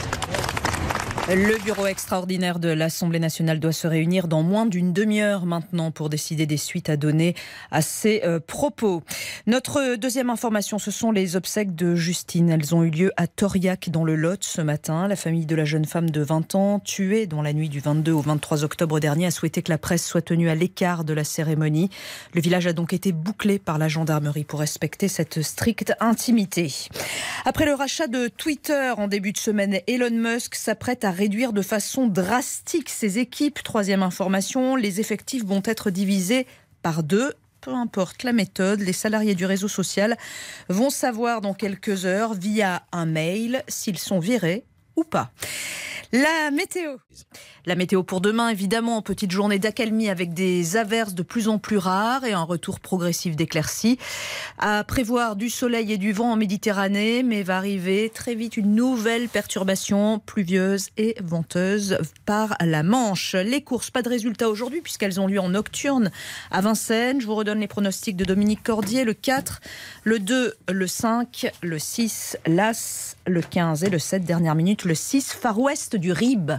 Le bureau extraordinaire de l'Assemblée nationale doit se réunir dans moins d'une demi-heure maintenant pour décider des suites à donner à ces euh, propos. Notre deuxième information, ce sont les obsèques de Justine. Elles ont eu lieu à Toriac dans le Lot ce matin. La famille de la jeune femme de 20 ans, tuée dans la nuit du 22 au 23 octobre dernier, a souhaité que la presse soit tenue à l'écart de la cérémonie. Le village a donc été bouclé par la gendarmerie pour respecter cette stricte intimité. Après le rachat de Twitter en début de semaine, Elon Musk s'apprête à réduire de façon drastique ses équipes. Troisième information, les effectifs vont être divisés par deux peu importe la méthode, les salariés du réseau social vont savoir dans quelques heures via un mail s'ils sont virés ou pas. La météo. La météo pour demain, évidemment, petite journée d'accalmie avec des averses de plus en plus rares et un retour progressif d'éclaircies. À prévoir du soleil et du vent en Méditerranée, mais va arriver très vite une nouvelle perturbation pluvieuse et venteuse par la Manche. Les courses, pas de résultats aujourd'hui puisqu'elles ont lieu en nocturne à Vincennes. Je vous redonne les pronostics de Dominique Cordier. Le 4, le 2, le 5, le 6, l'As, le 15 et le 7, dernière minute, le 6, Far West du Rib.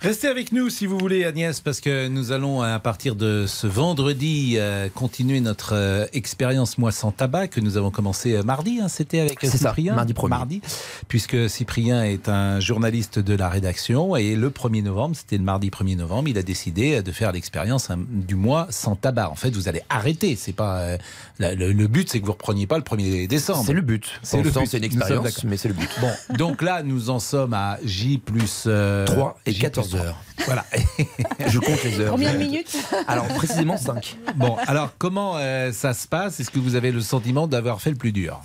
Restez avec nous si vous voulez Agnès parce que nous allons à partir de ce vendredi euh, continuer notre euh, expérience moi sans tabac que nous avons commencé euh, mardi hein, c'était avec Cyprien. mardi premier. mardi. Puisque Cyprien est un journaliste de la rédaction et le 1er novembre c'était le mardi 1er novembre il a décidé de faire l'expérience hein, du mois sans tabac. En fait vous allez arrêter. C'est pas le, le, but c'est que vous repreniez pas le 1er décembre. C'est le but. C'est le c'est une expérience mais c'est le but. Bon donc là nous en sommes à J plus 3 et 14 heures. Voilà. Je compte les heures. Combien de minutes Alors précisément 5. Bon, alors comment euh, ça se passe? Est-ce que vous avez le sentiment d'avoir fait le plus dur?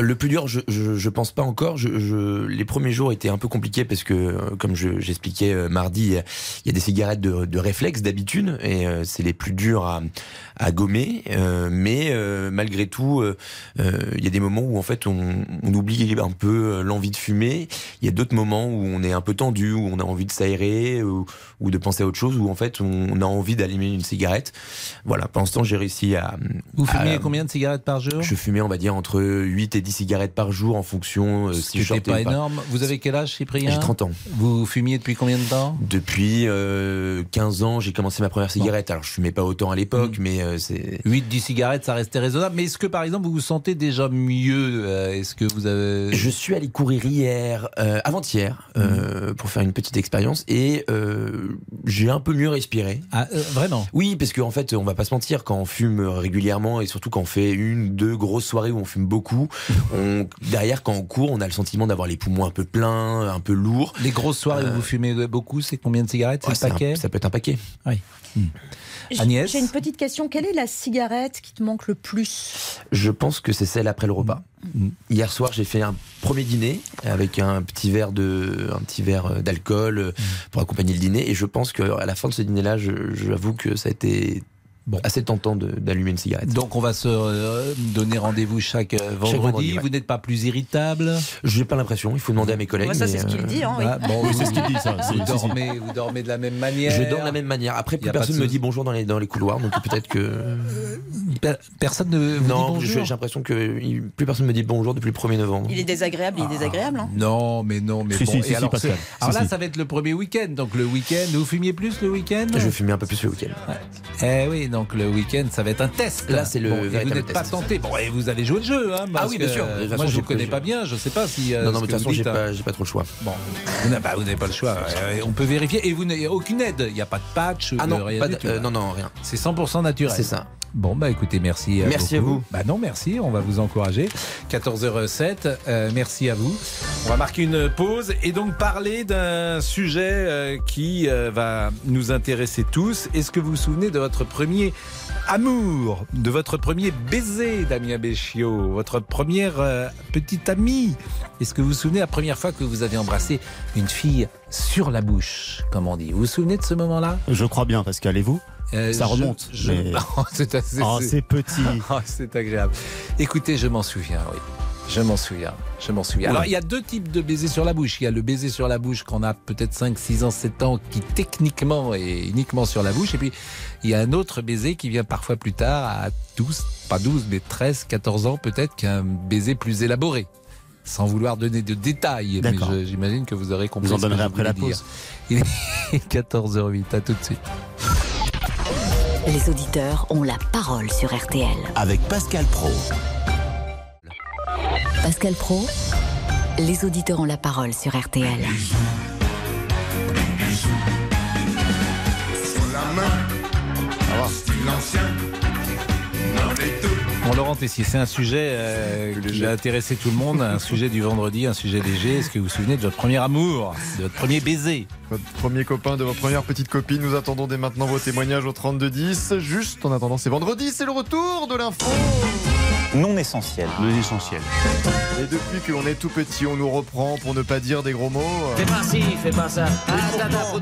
Le plus dur, je, je, je pense pas encore. Je, je, les premiers jours étaient un peu compliqués parce que, euh, comme j'expliquais euh, mardi, il y a des cigarettes de, de réflexe d'habitude et euh, c'est les plus durs à, à gommer. Euh, mais euh, malgré tout, il y a des moments où en fait on, on oublie un peu l'envie de fumer. Il y a d'autres moments où on est un peu tendu, où on a envie de s'aérer ou, ou, de penser à autre chose, où en fait on, a envie d'allumer une cigarette. Voilà. Pour l'instant, j'ai réussi à. Vous fumez combien de cigarettes par jour? Je fumais, on va dire, entre 8 et 10 cigarettes par jour en fonction euh, si je pas énorme. Vous avez quel âge, Cyprien J'ai 30 ans. Vous fumiez depuis combien de temps Depuis euh, 15 ans, j'ai commencé ma première cigarette. Alors je fumais pas autant à l'époque, mmh. mais euh, c'est 8 10 cigarettes, ça restait raisonnable. Mais est-ce que par exemple vous vous sentez déjà mieux euh, Est-ce que vous avez Je suis allé courir hier, euh, avant-hier, mmh. pour faire une petite expérience et j'ai un peu mieux respiré. Ah, vraiment? Oui, parce qu'en en fait, on va pas se mentir, quand on fume régulièrement et surtout quand on fait une, deux grosses soirées où on fume beaucoup, on, derrière, quand on court, on a le sentiment d'avoir les poumons un peu pleins, un peu lourds. Les grosses soirées où vous fumez beaucoup, c'est combien de cigarettes? Ouais, C'est paquet? un, Ça peut être un paquet. Oui. Hmm. Agnès? J'ai une petite question. Quelle est la cigarette qui te manque le plus? Je pense que c'est celle après le repas. Mmh. Hier soir, j'ai fait un premier dîner avec un petit verre de, un petit verre d'alcool mmh. pour accompagner le dîner. Et je pense qu'à la fin de ce dîner-là, j'avoue que ça a été assez tentant d'allumer une cigarette. Donc on va se euh, donner rendez-vous chaque euh, vendredi. vendredi, ouais. Vous n'êtes pas plus irritable? J'ai pas l'impression, il faut demander à mes collègues. Ouais, ça, c'est ce qu'il euh, dit, hein, oui. Ah, bon, Oui, c'est ce qu'il dit, ça. Vous dormez, vous dormez de la même manière. Je dors de la même manière. Après, plus personne de me dit bonjour dans les, dans les couloirs, donc peut-être que. Per- Personne ne vous dit Non, bonjour j'ai j'ai l'impression que plus personne me dit bonjour depuis le 1er novembre. Il est désagréable, il est désagréable. hein. Non, mais non, mais Si, bon. si, si, si, alors, alors là, si. ça va être le premier week-end. Donc le week-end, vous fumiez plus le week-end? Je fumais un peu plus le week-end. Eh oui, donc le week-end, ça va être un test. Là, c'est le Bon, et vous n'êtes pas tenté. Bon, et vous allez jouer le jeu, hein Ah oui, bien sûr. Façon, Moi, je vous connais pas- bien. Je sais pas si. euh, Non, non, mais de toute façon, j'ai hein. pas, pas trop le choix. Bon, vous n'avez bah, vous n'avez pas le choix. Euh, on peut vérifier. Et vous n'avez aucune aide. Il n'y a pas de patch. Ah non, rien euh, non, non, rien. C'est 100% naturel. C'est ça. Bon, bah écoutez, merci. Merci à vous. Bah non, merci, on va vous encourager. 14h07, euh, merci à vous. On va marquer une pause et donc parler d'un sujet euh, qui euh, va nous intéresser tous. Est-ce que vous vous souvenez de votre premier amour, de votre premier baiser, Damien Béchiot, votre première euh, petite amie? Est-ce que vous vous souvenez la première fois que vous avez embrassé une fille sur la bouche, comme on dit? Vous vous souvenez de ce moment-là? Je crois bien, Pascal. Et vous? Euh, Ça remonte. je- mais- Oh, c'est assez- Oh, petit. Oh, c'est agréable. Écoutez, je m'en souviens, oui. Je m'en souviens. Je m'en souviens. Alors, il y a deux types de baisers sur la bouche. Il y a le baiser sur la bouche qu'on a peut-être 5, 6 ans, 7 ans, qui techniquement est uniquement sur la bouche. Et puis, il y a un autre baiser qui vient parfois plus tard, à 12, pas 12, mais 13, 14 ans peut-être, qu'un baiser plus élaboré. Sans vouloir donner de détails. Mais j'imagine que vous aurez compris. Vous en donnerez après la dire. pause. Il est 14h08. À tout de suite. Les auditeurs ont la parole sur RTL. Avec Pascal Pro. Pascal Pro, les auditeurs ont la parole sur RTL. Bon, Laurent Tessier, c'est un sujet euh, qui va intéresser tout le monde, un sujet du vendredi, un sujet léger. Est-ce que vous vous souvenez de votre premier amour, de votre premier baiser? Votre premier copain de votre première petite copine, nous attendons dès maintenant vos témoignages au 3210. Juste en attendant, c'est vendredi, c'est le retour de l'info. Non essentiel. Non essentiel. Et depuis que l'on est tout petit, on nous reprend pour ne pas dire des gros mots. Fais pas ci, fais pas ça. Ah,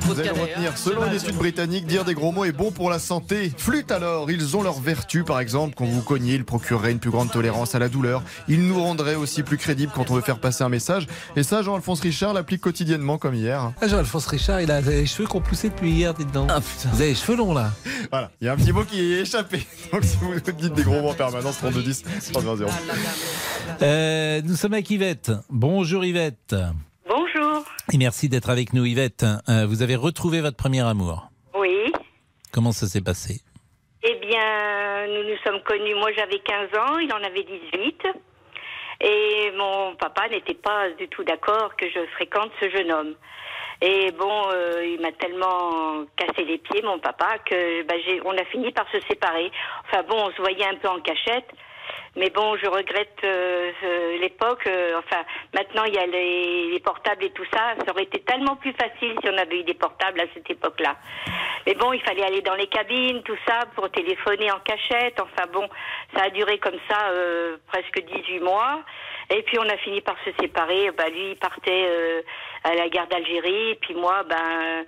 Vous allez caler, retenir, hein. selon une mal, étude britannique, dire des gros mots est bon pour la santé. Flûte alors, ils ont leurs vertus, par exemple, quand vous cognez, ils procureraient une plus grande tolérance à la douleur. Ils nous rendraient aussi plus crédibles quand on veut faire passer un message. Et ça, Jean-Alphonse Richard l'applique quotidiennement comme hier. ah, Jean-Alphonse Richard, il a les cheveux qu'on poussait depuis hier, dites donc. Vous avez les cheveux longs là Voilà, il y a un petit mot qui est échappé. Donc si vous dites des gros mots en permanence, 3210, 320. Euh, Nous sommes avec Yvette. Bonjour Yvette. Bonjour. Et merci d'être avec nous Yvette. Euh, vous avez retrouvé votre premier amour. Oui. Comment ça s'est passé? Eh bien, nous nous sommes connus. Moi, j'avais 15 ans, il en avait 18. Et mon papa n'était pas du tout d'accord que je fréquente ce jeune homme. Et bon, euh, il m'a tellement cassé les pieds, mon papa, que bah, on a fini par se séparer. Enfin bon, on se voyait un peu en cachette. Mais bon, je regrette euh, euh, l'époque. euh, enfin, maintenant, il y a les, les portables et tout ça. Ça aurait été tellement plus facile si on avait eu des portables à cette époque-là. Mais bon, il fallait aller dans les cabines, tout ça, pour téléphoner en cachette. Enfin bon, ça a duré comme ça euh, presque 18 mois. Et puis on a fini par se séparer. Bah, lui, il partait euh, à la guerre d'Algérie. Et puis moi, ben...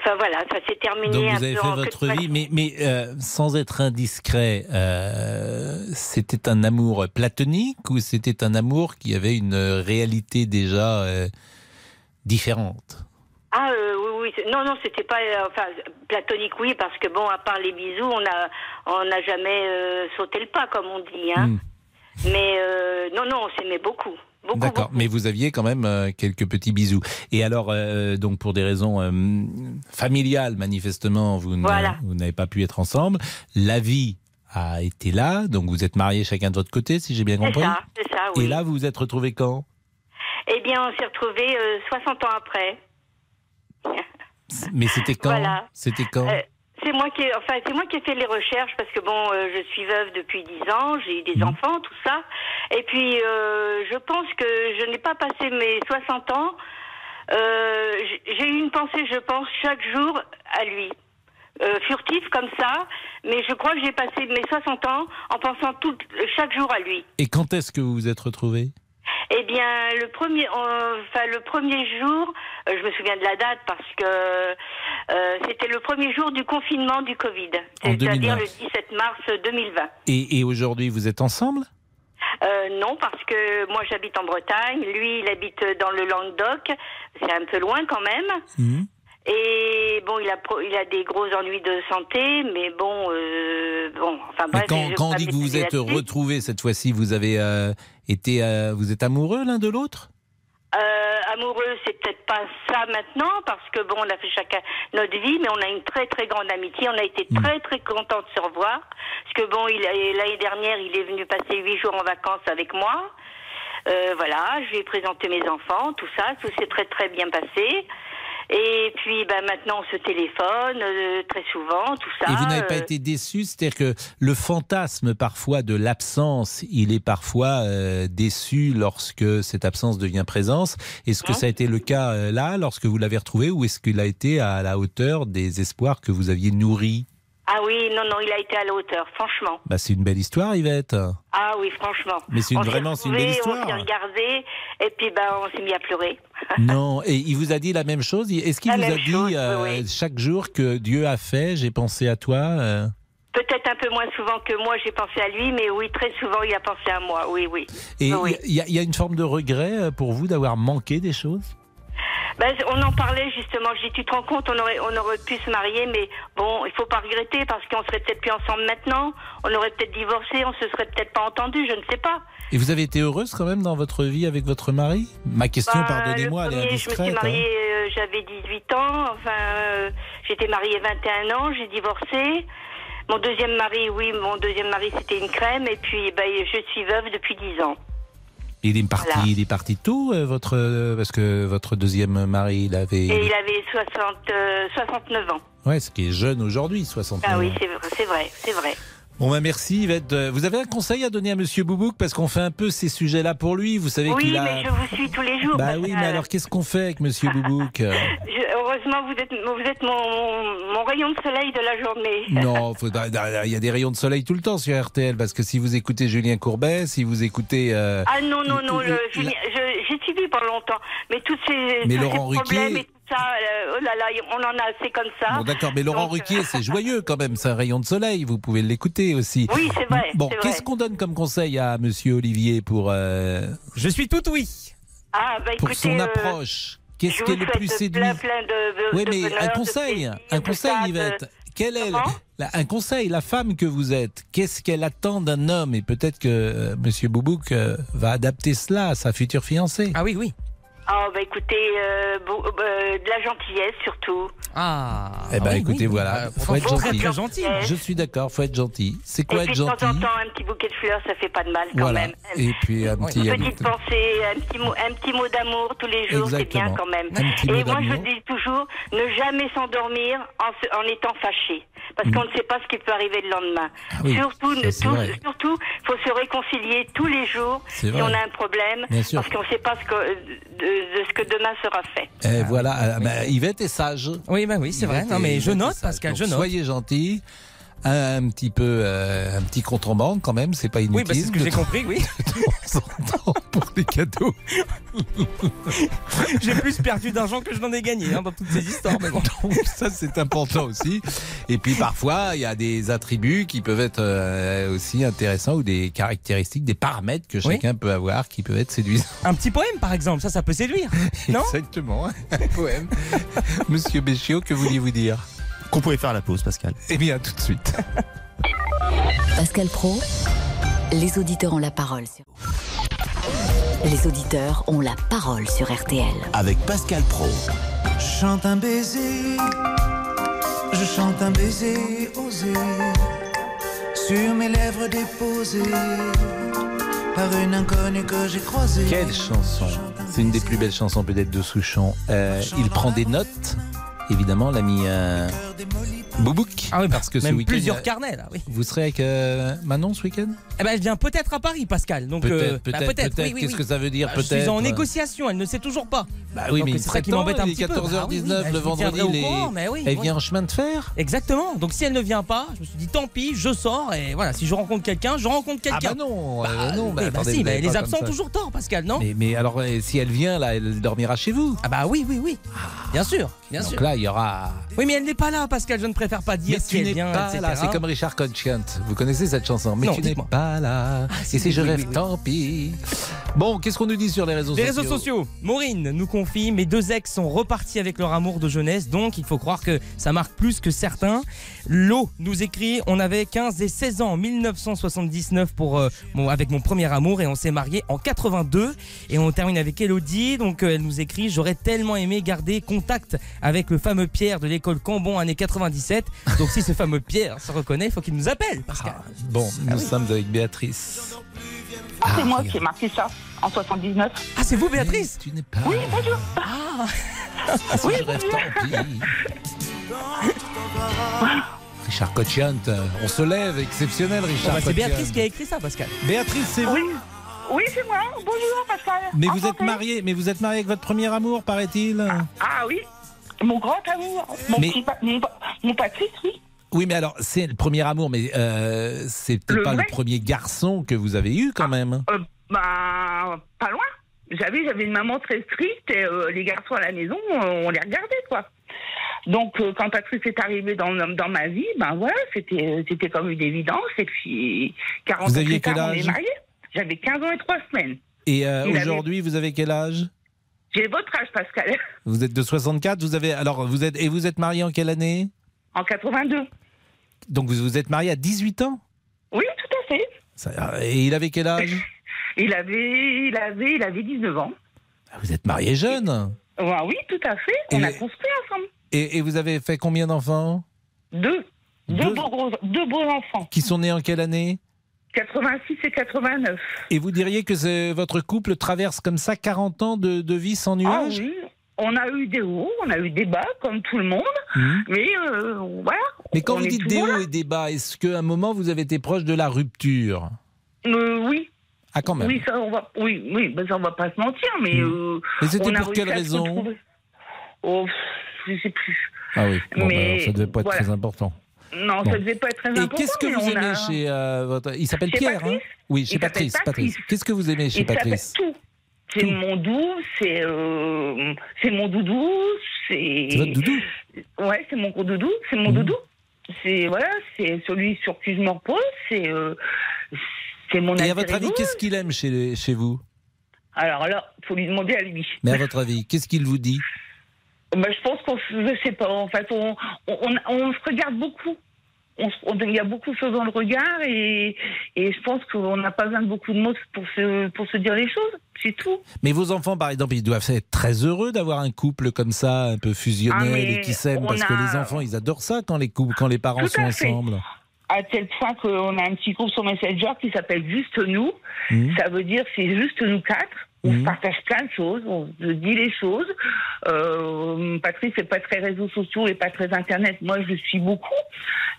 Enfin voilà, ça s'est terminé Donc vous avez fait votre vie, mais, mais euh, sans être indiscret, euh, c'était un amour platonique ou c'était un amour qui avait une réalité déjà euh, différente? Ah oui, oui. Non, non, c'était pas... enfin, platonique, oui, parce que bon, à part les bisous, on a on n'a jamais sauté le pas, comme on dit. Hein. Hmm. Mais non, non, on s'aimait beaucoup. Beaucoup, D'accord, mais vous aviez quand même euh, quelques petits bisous. Et alors, euh, donc pour des raisons euh, familiales, manifestement, vous ne- Voilà. vous n'avez pas pu être ensemble. La vie a été là, donc vous êtes mariés chacun de votre côté, si j'ai bien C'est compris. ça, c'est ça, oui. Et là, vous vous êtes retrouvés quand? Eh bien, on s'est retrouvés euh, 60 ans après. Mais c'était quand? Voilà. C'était quand? Euh, c'est moi qui ai, enfin c'est moi qui ai fait les recherches parce que bon euh, je suis veuve depuis 10 ans, j'ai eu des Mhm. enfants, tout ça. Et puis euh, je pense que je n'ai pas passé mes 60 ans. Euh, j'ai eu une pensée, je pense, chaque jour à lui. Euh, furtif comme ça, mais je crois que j'ai passé mes 60 ans en pensant tout, chaque jour à lui. Et quand est-ce que vous vous êtes retrouvés? Eh bien, le premier, euh, enfin le premier jour, euh, je me souviens de la date parce que Euh, C'était le premier jour du confinement du Covid, c'est-à-dire 2020. le 17 mars 2020. Et, et aujourd'hui, vous êtes ensemble? Euh, non, parce que moi j'habite en Bretagne, lui il habite dans le Languedoc, c'est un peu loin quand même. Mhm. Et bon, il a il a des gros ennuis de santé, mais bon, euh, bon, enfin bref. quand, quand on dit que vous vous êtes retrouvés cette fois-ci, vous avez euh, été, euh, vous êtes amoureux l'un de l'autre? Euh, amoureux, c'est peut-être pas ça maintenant, parce que bon, on a fait chacun notre vie, mais on a une très très grande amitié. On a été Mm. très très contents de se revoir, parce que bon, l'année dernière, il est venu passer huit jours en vacances avec moi. Euh, voilà, je lui ai présenté mes enfants, tout ça, tout s'est très très bien passé. Et puis, ben, maintenant, on se téléphone euh, très souvent, tout ça. Et vous n'avez pas euh, été déçu? C'est-à-dire que le fantasme parfois de l'absence, il est parfois euh, déçu lorsque cette absence devient présence. Est-ce que Hein ça a été le cas euh, là, lorsque vous l'avez retrouvé, ou est-ce qu'il a été à la hauteur des espoirs que vous aviez nourris? Ah oui, non, non, il a été à la hauteur, franchement. bah, C'est une belle histoire, Yvette. Ah oui, franchement. Mais c'est une- vraiment, c'est une belle retrouvés, On histoire. s'est regardé, et puis ben, on s'est mis à pleurer. Non, et il vous a dit la même chose? Est-ce qu'il vous a dit chose, euh, oui. chaque jour que Dieu a fait, j'ai pensé à toi euh? Peut-être un peu moins souvent que moi, j'ai pensé à lui, mais oui, très souvent, il a pensé à moi. Oui, oui. Et il Oui. y, a- il y a une forme de regret euh, pour vous d'avoir manqué des choses? Ben, on en parlait justement. Je dis, tu te rends compte, on aurait, on aurait pu se marier, mais bon, il faut pas regretter parce qu'on serait peut-être plus ensemble maintenant. On aurait peut-être divorcé, on se serait peut-être pas entendu, je ne sais pas. Et vous avez été heureuse quand même dans votre vie avec votre mari? Ma question, Bah, pardonnez-moi, le elle est premier, Je me suis indiscrète. hein. mariée, euh, j'avais 18 ans. Enfin, euh, j'étais mariée 21 ans, j'ai divorcé. Mon deuxième mari, oui, mon deuxième mari, c'était une crème. Et puis, ben, je suis veuve depuis 10 ans. Il est parti, Voilà. il est parti tôt, euh, votre, euh, parce que votre deuxième mari, il avait. Et il avait 60, euh, 69 ans. Ouais, ce qui est jeune aujourd'hui, 69 Ah oui, ans. c'est vrai, c'est vrai, c'est vrai. Bon, bah merci Yvette. Euh, Vous avez un conseil à donner à Monsieur Boubouk? Parce qu'on fait un peu ces sujets-là pour lui. Vous savez Oui, qu'il a. mais je vous suis tous les jours. Bah oui, mais alors qu'est-ce qu'on fait avec Monsieur Boubouk? Je- heureusement, vous êtes, vous êtes mon, mon rayon de soleil de la journée. Non, faut- il y a des rayons de soleil tout le temps sur RTL parce que si vous écoutez Julien Courbet, si vous écoutez. euh, Ah non, non, non, la- je- j'ai suivi pendant longtemps. Mais toutes ces, Mais tous Laurent ces problèmes Ruquier- et ça, euh, oh là là, on en a assez comme ça. Bon, d'accord, mais Laurent Donc, euh, Ruquier, c'est joyeux quand même, c'est un rayon de soleil, vous pouvez l'écouter aussi. Oui, c'est vrai, Bon, c'est qu'est-ce vrai. qu'on donne comme conseil à Monsieur Olivier pour. euh, Je suis tout oui. Ah, bah, pour écoutez, son euh, approche? Qu'est-ce qui est le plus souhaite séduit plein, plein de, de- Oui, de mais bonheur, un conseil, plaisir, un conseil, ça, de- Yvette. Quelle est la- un conseil, la femme que vous êtes, qu'est-ce qu'elle attend d'un homme? Et peut-être que euh, Monsieur Boubouk euh, va adapter cela à sa future fiancée. Ah oui, oui. Ah, bah écoutez, euh, beau- euh, de la gentillesse surtout. Ah. Eh ben, oui, écoutez, oui. voilà, Euh, faut être gentil. très gentil. Je suis d'accord, faut être gentil. C'est quoi et puis être de temps en temps, un petit bouquet de fleurs, ça fait pas de mal quand Voilà. même. Et puis un petit. Une un petite petit- pensée, un petit mot, un petit mot d'amour tous les jours, c'est bien Exactement. quand même. Un petit Et moi, je d'amour. dis toujours, ne jamais s'endormir en, se- en étant fâché, parce Mm. qu'on ne sait pas ce qui peut arriver le lendemain. Ah oui, surtout, ça, ne c'est tout- vrai. surtout, faut se réconcilier tous les jours C'est si vrai. on a un problème, Bien sûr. parce qu'on ne sait pas ce que, de, de ce que demain sera fait. Eh, voilà, ah, bah, Yvette est sage. Oui, bah oui, c'est vrai. Non, mais je note. Pascal, je note. Soyez gentil. Un, un petit peu, euh, un petit banque quand même, c'est pas inutile. Oui, bah, c'est ce que j'ai compris, oui. de temps en temps pour les cadeaux. J'ai plus perdu d'argent que je n'en ai gagné hein, dans toutes ces histoires. Mais bon. Donc ça c'est important aussi. Et puis parfois il y a des attributs qui peuvent être euh, aussi intéressants ou des caractéristiques, des paramètres que Oui. chacun peut avoir qui peuvent être séduisants. Un petit poème, par exemple, ça, ça peut séduire. Non? Exactement, un poème. Monsieur Béchiot, que vouliez-vous dire? Qu'on pouvait faire la pause, Pascal. Eh bien tout de suite. Pascal Pro, les auditeurs ont la parole. Sur... Les auditeurs ont la parole sur RTL. Avec Pascal Pro. Je chante un baiser, je chante un baiser osé sur mes lèvres déposées par une inconnue que j'ai croisée. Quelle chanson C'est une des plus belles chansons peut-être de Souchon. Euh, il prend des notes. Évidemment, l'ami euh, Boubouk Ah oui, parce que ce même plusieurs carnets là, oui. Vous serez avec euh, Manon ce week-end? Eh ben, elle vient peut-être à Paris, Pascal. Donc, Peut-être, euh, bah, peut-être, peut-être. oui, oui, Qu'est-ce oui. que ça veut dire, Bah, Je suis peut-être en? négociation, elle ne sait toujours pas. Bah oui, Donc, mais c'est ça qui m'embête un petit peu. 14h19 Ah oui, oui, le vendredi. courant, mais elle oui. vient en chemin de fer? Exactement. Donc si elle ne vient pas, je me suis dit tant pis, je sors et voilà, si je rencontre quelqu'un, je rencontre quelqu'un. Ah bah non, euh, non, bah oui, bah attendez, si, bah, n'avez les absents toujours tort, Pascal, non? Mais, mais alors, euh, si elle vient, là, elle dormira chez vous? Ah bah oui, oui, oui. Bien sûr, bien Donc sûr. là, il y aura. Oui, mais elle n'est pas là, Pascal. Je ne préfère pas dire Mais si tu elle n'es vient, pas etc. là, c'est comme Richard Cochant. Vous connaissez cette chanson Mais Non, tu n'es pas là. si, Et si je oui, rêve, oui, oui. tant pis. Bon, qu'est-ce qu'on nous dit sur les réseaux Les sociaux réseaux sociaux, Maureen nous confie Mes deux ex sont repartis avec leur amour de jeunesse, donc il faut croire que ça marque plus que certains. Lo nous écrit On avait 15 et 16 ans en 1979 pour, euh, mon- avec mon premier amour et on s'est mariés en 82. Et on termine avec Elodie, donc euh, elle nous écrit J'aurais tellement aimé garder contact avec le fameux Pierre de l'école Cambon années 97. Donc si ce fameux Pierre se reconnaît, il faut qu'il nous appelle. Pascal. Bon, nous sommes avec Béatrice. Ah, c'est moi qui ai marqué ça en 79. Ah, c'est vous, Béatrice Tu n'es pas. Oui, bonjour. Ah, Et si je rêve, tant pis. Richard Cochant, on se lève, exceptionnel, Richard bah, c'est. Béatrice qui a écrit ça, Pascal. Béatrice, c'est Oui, vous oui c'est moi. Bonjour, Pascal. Mais vous êtes marié, mais vous êtes marié avec votre premier amour, paraît-il? Ah oui, mon grand amour. Mon, Mais- petit mon, mon Patrice, oui. Oui, mais alors, c'est le premier amour, mais euh, c'est peut-être pas vrai le premier garçon que vous avez eu quand même. Euh, bah, pas loin. J'avais, j'avais une maman très stricte et euh, les garçons à la maison, on les regardait, quoi. Donc, euh, quand Patrice est arrivé dans, dans ma vie, ben voilà, c'était, c'était comme une évidence. Et puis, 40 Vous ans aviez plus tard, on est mariés. J'avais 15 ans et 3 semaines. Et avait- aujourd'hui, vous avez quel âge? J'ai votre âge, Pascal, Vous êtes de 64, vous avez alors vous êtes et vous êtes marié en quelle année? En 82. Donc vous vous êtes marié à 18 ans? Oui, tout à fait. Ça- Et il avait quel âge? Il avait, il avait, il avait 19 ans. Vous êtes marié jeune. Ouais, oui, tout à fait. On Et- a construit ensemble. Et, et vous avez fait combien d'enfants? Deux. Deux, Deux. beaux, gros- deux beaux enfants. Qui sont nés en quelle année? 86 et 89. Et vous diriez que votre couple traverse comme ça 40 ans de, de vie sans Ah nuages? oui, on a eu des hauts, on a eu des bas, comme tout le monde. Mhm. Mais euh, voilà. Mais quand on vous dites des hauts et des bas, est-ce qu'à un moment vous avez été proche de la rupture? Euh, oui. Ah quand même. Oui, ça, on va, oui, oui, ben, ça, on va pas se mentir, mais. Mhm. euh, Et c'était pour quelle raison? Oh, je sais plus. Ah oui, bon, bah, Mais alors, ça devait pas être voilà. très important. Non, Bon. ça devait pas être très Et important. qu'est-ce que vous aimez a- chez euh, votre... Il s'appelle Pierre, hein Oui, Il chez Patrice. Qu'est-ce que vous aimez chez Il Patrice tout. C'est mon doux, c'est euh, c'est mon doudou, c'est. C'est votre doudou Ouais, c'est mon gros doudou, c'est mon doudou. C'est voilà, c'est celui sur qui je me repose, c'est euh, c'est mon. Et à votre avis, qu'est-ce qu'il aime chez, chez vous? Alors là, faut lui demander à lui. Mais à votre avis, qu'est-ce qu'il vous dit? Bah, je pense qu'on, se- je sais pas, en fait, on, on, on- se regarde beaucoup. On Il y a beaucoup de choses dans le regard et, et je pense qu'on n'a pas besoin de beaucoup de mots pour se, pour se dire les choses. C'est tout. Mais vos enfants, par exemple, ils doivent être très heureux d'avoir un couple comme ça, un peu fusionnel Ah, et qui s'aime, on parce que les enfants, ils adorent ça quand les couples, quand les parents Tout sont à ensemble. À tel point qu'on a un petit groupe sur Messenger qui s'appelle Juste nous. Mhm. Ça veut dire c'est juste nous quatre. On se partage plein de choses, on se dit les choses. Euh, Patrice n'est pas très réseaux sociaux et pas très internet. Moi, je suis beaucoup,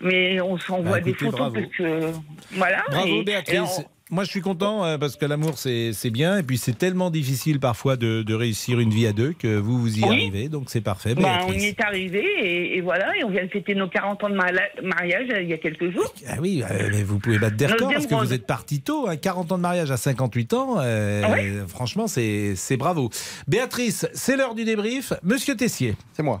mais on s'envoie Bah, des photos parce que voilà. Bravo et- Béatrice. et on- Moi, je suis content euh, parce que l'amour, c'est bien. Et puis, c'est tellement difficile parfois de, de réussir une vie à deux que vous, vous y Oui. arrivez. Donc, c'est parfait. Ben, on y est arrivé et, et voilà, et on vient de fêter nos 40 ans de mariage euh, il y a quelques jours. Ah oui, euh, mais vous pouvez battre des records parce que vous êtes parti tôt. hein, 40 ans de mariage à 58 ans. euh, Ah ouais Franchement, c'est c'est bravo. Béatrice, c'est l'heure du débrief. Monsieur Tessier. C'est moi.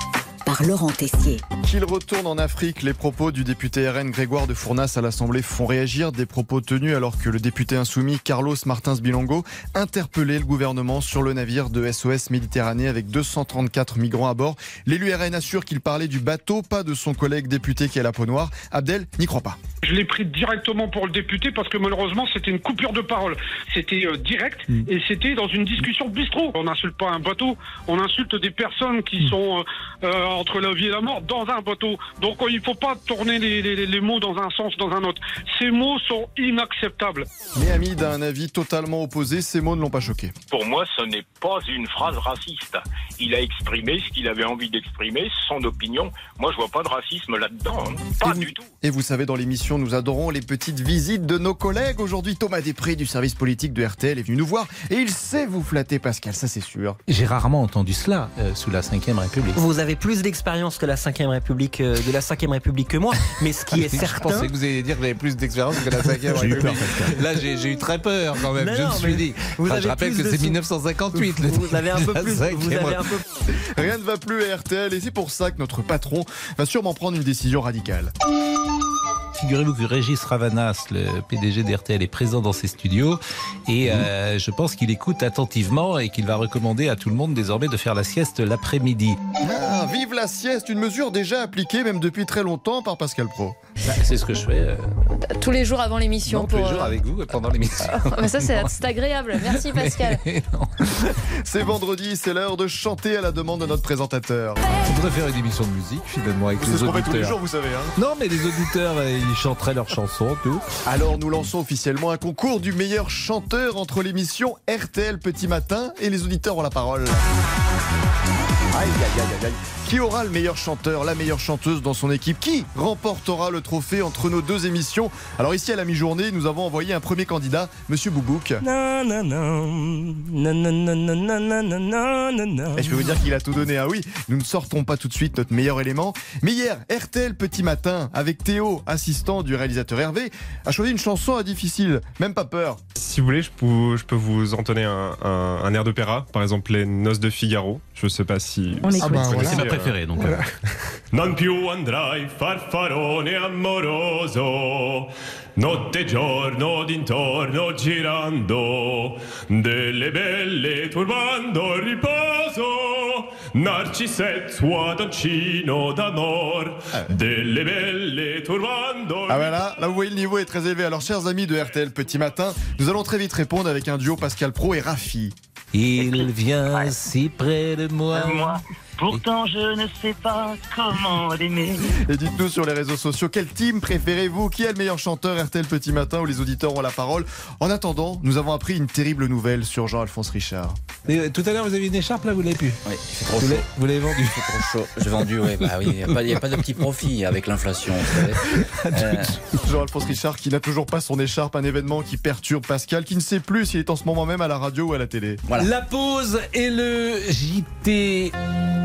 par Laurent Tessier. Qu'il retourne en Afrique, les propos du député RN Grégoire de Fournas à l'Assemblée font réagir. Des propos tenus alors que le député insoumis Carlos Martins Bilongo interpellait le gouvernement sur le navire de SOS Méditerranée avec 234 migrants à bord. L'élu RN assure qu'il parlait du bateau, pas de son collègue député qui est à la peau noire. Abdel n'y croit pas. Je l'ai pris directement pour le député parce que malheureusement c'était une coupure de parole. C'était euh, direct et c'était dans une discussion bistrot. On n'insulte pas un bateau, on insulte des personnes qui sont euh, euh, entre la vie et la mort dans un bateau. Donc il ne faut pas tourner les, les- les mots dans un sens, dans un autre. Ces mots sont inacceptables. Mais Hamid a un avis totalement opposé, ces mots ne l'ont pas choqué. Pour moi, ce n'est pas une phrase raciste. Il a exprimé ce qu'il avait envie d'exprimer, son opinion. Moi, je vois pas de racisme là-dedans. hein. Pas du tout. Et vous savez, dans l'émission, nous adorons les petites visites de nos collègues. Aujourd'hui, Thomas Després du service politique de RTL est venu nous voir et il sait vous flatter, Pascal, ça c'est sûr. J'ai rarement entendu cela euh, sous la Ve République. Vous avez plus d'expérience que la 5 République, euh, de la 5 République que moi, mais ce qui est Je certain. pensais que vous alliez dire que j'avais plus d'expérience que la 5 J'ai eu peur, République. Pascal. Là, j'ai j'ai eu très peur quand même. Non, je non, me suis dit. vous Enfin, avez je rappelle que c'est sou- 1958. le Vous avez un peu plus. cinquième Vous avez un peu. Rien ne va plus à RTL et c'est pour ça que notre patron va sûrement prendre une décision radicale. Figurez-vous que Régis Ravanas, le PDG d'RTL, est présent dans ses studios et euh, je pense qu'il écoute attentivement et qu'il va recommander à tout le monde désormais de faire la sieste l'après-midi. Ah, vive la sieste, une mesure déjà appliquée même depuis très longtemps par Pascal Pro. Bah, c'est ce que je fais. euh, Tous les jours avant l'émission. non, tous les pour, jours euh, avec vous pendant l'émission. Ah, mais ça, c'est c'est agréable. Merci, Pascal. C'est vendredi, c'est l'heure de chanter à la demande de notre présentateur. On devrait faire une émission de musique finalement avec C'est les ce qu'on fait auditeurs. tous les jours, vous savez. Hein. Non, mais les auditeurs, ils chanteraient leurs chansons, tout. Alors nous lançons officiellement un concours du meilleur chanteur entre l'émission RTL Petit Matin et les auditeurs ont la parole. Aïe, aïe, aïe, aïe. Qui aura le meilleur chanteur, la meilleure chanteuse dans son équipe Qui remportera le trophée entre nos deux émissions Alors ici à la mi-journée, nous avons envoyé un premier candidat, Monsieur Boubouk. Et je peux vous dire qu'il a tout donné. Ah oui, nous ne sortons pas tout de suite notre meilleur élément. Mais hier, RTL Petit Matin, avec Théo, assistant du réalisateur Hervé, a choisi une chanson à difficile. Même pas peur. Si vous voulez, je peux, je peux vous entonner un, un, un air d'opéra, par exemple les Noces de Figaro. Je sais pas si. On écoute. Ah bah, voilà. C'est ma euh, préférée, donc. voilà. Non più andrai farfarone amoroso, notte e giorno d'intorno girando, delle belle turbando il riposo, narcisetto adoncino d'amor, delle belle turbando Ah voilà, là vous voyez le niveau est très élevé. Alors chers amis de RTL Petit Matin, nous allons très vite répondre avec un duo Pascal Pro et Rafi. Il vient si près de moi. Pourtant, je ne sais pas comment l'aimer. Et dites-nous sur les réseaux sociaux, quel team préférez-vous? Qui est le meilleur chanteur RTL Petit Matin où les auditeurs ont la parole? En attendant, nous avons appris une terrible nouvelle sur Jean-Alphonse Richard. Et, euh, tout à l'heure, vous aviez une écharpe, là, vous l'avez plus? Oui, c'est trop Vous chaud. l'avez- Vous l'avez vendu C'est trop chaud. J'ai vendu, oui. Bah oui, il n'y a, pas de petit profit avec l'inflation. vous savez. Euh, Jean-Alphonse Richard qui n'a toujours pas son écharpe, un événement qui perturbe Pascal, qui ne sait plus s'il est en ce moment même à la radio ou à la télé. La pause et le JT.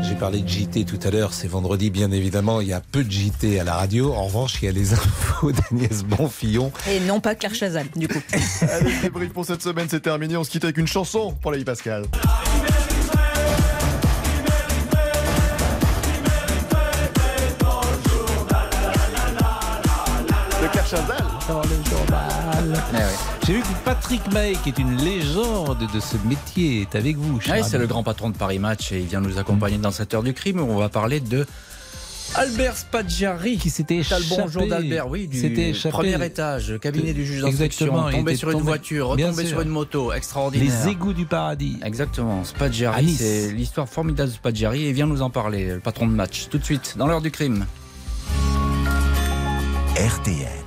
J'ai parlé de JT tout à l'heure, c'est vendredi bien évidemment, il y a peu de JT à la radio. En revanche, il y a les infos d'Agnès Bonfillon. Et non pas Claire Chazal, du coup. Allez, le débrief pour cette semaine, c'est terminé. On se quitte avec une chanson pour la vie Pascal. Journal. J'ai vu que Patrick May, qui est une légende de ce métier, est avec vous. c'est le grand patron de Paris Match et il vient nous accompagner dans cette heure du crime où on va parler de Albert Spaggiari. Qui s'était le échappé. bonjour d'Albert, oui, du S'était échappé. premier étage, cabinet du juge Exactement, d'instruction, tombé sur une tombé- voiture, retombé sur une moto, extraordinaire. Les égouts du paradis. Exactement, Spaggiari, Nice. c'est l'histoire formidable de Spaggiari et il vient nous en parler, le patron de match, tout de suite, dans l'heure du crime. RTL.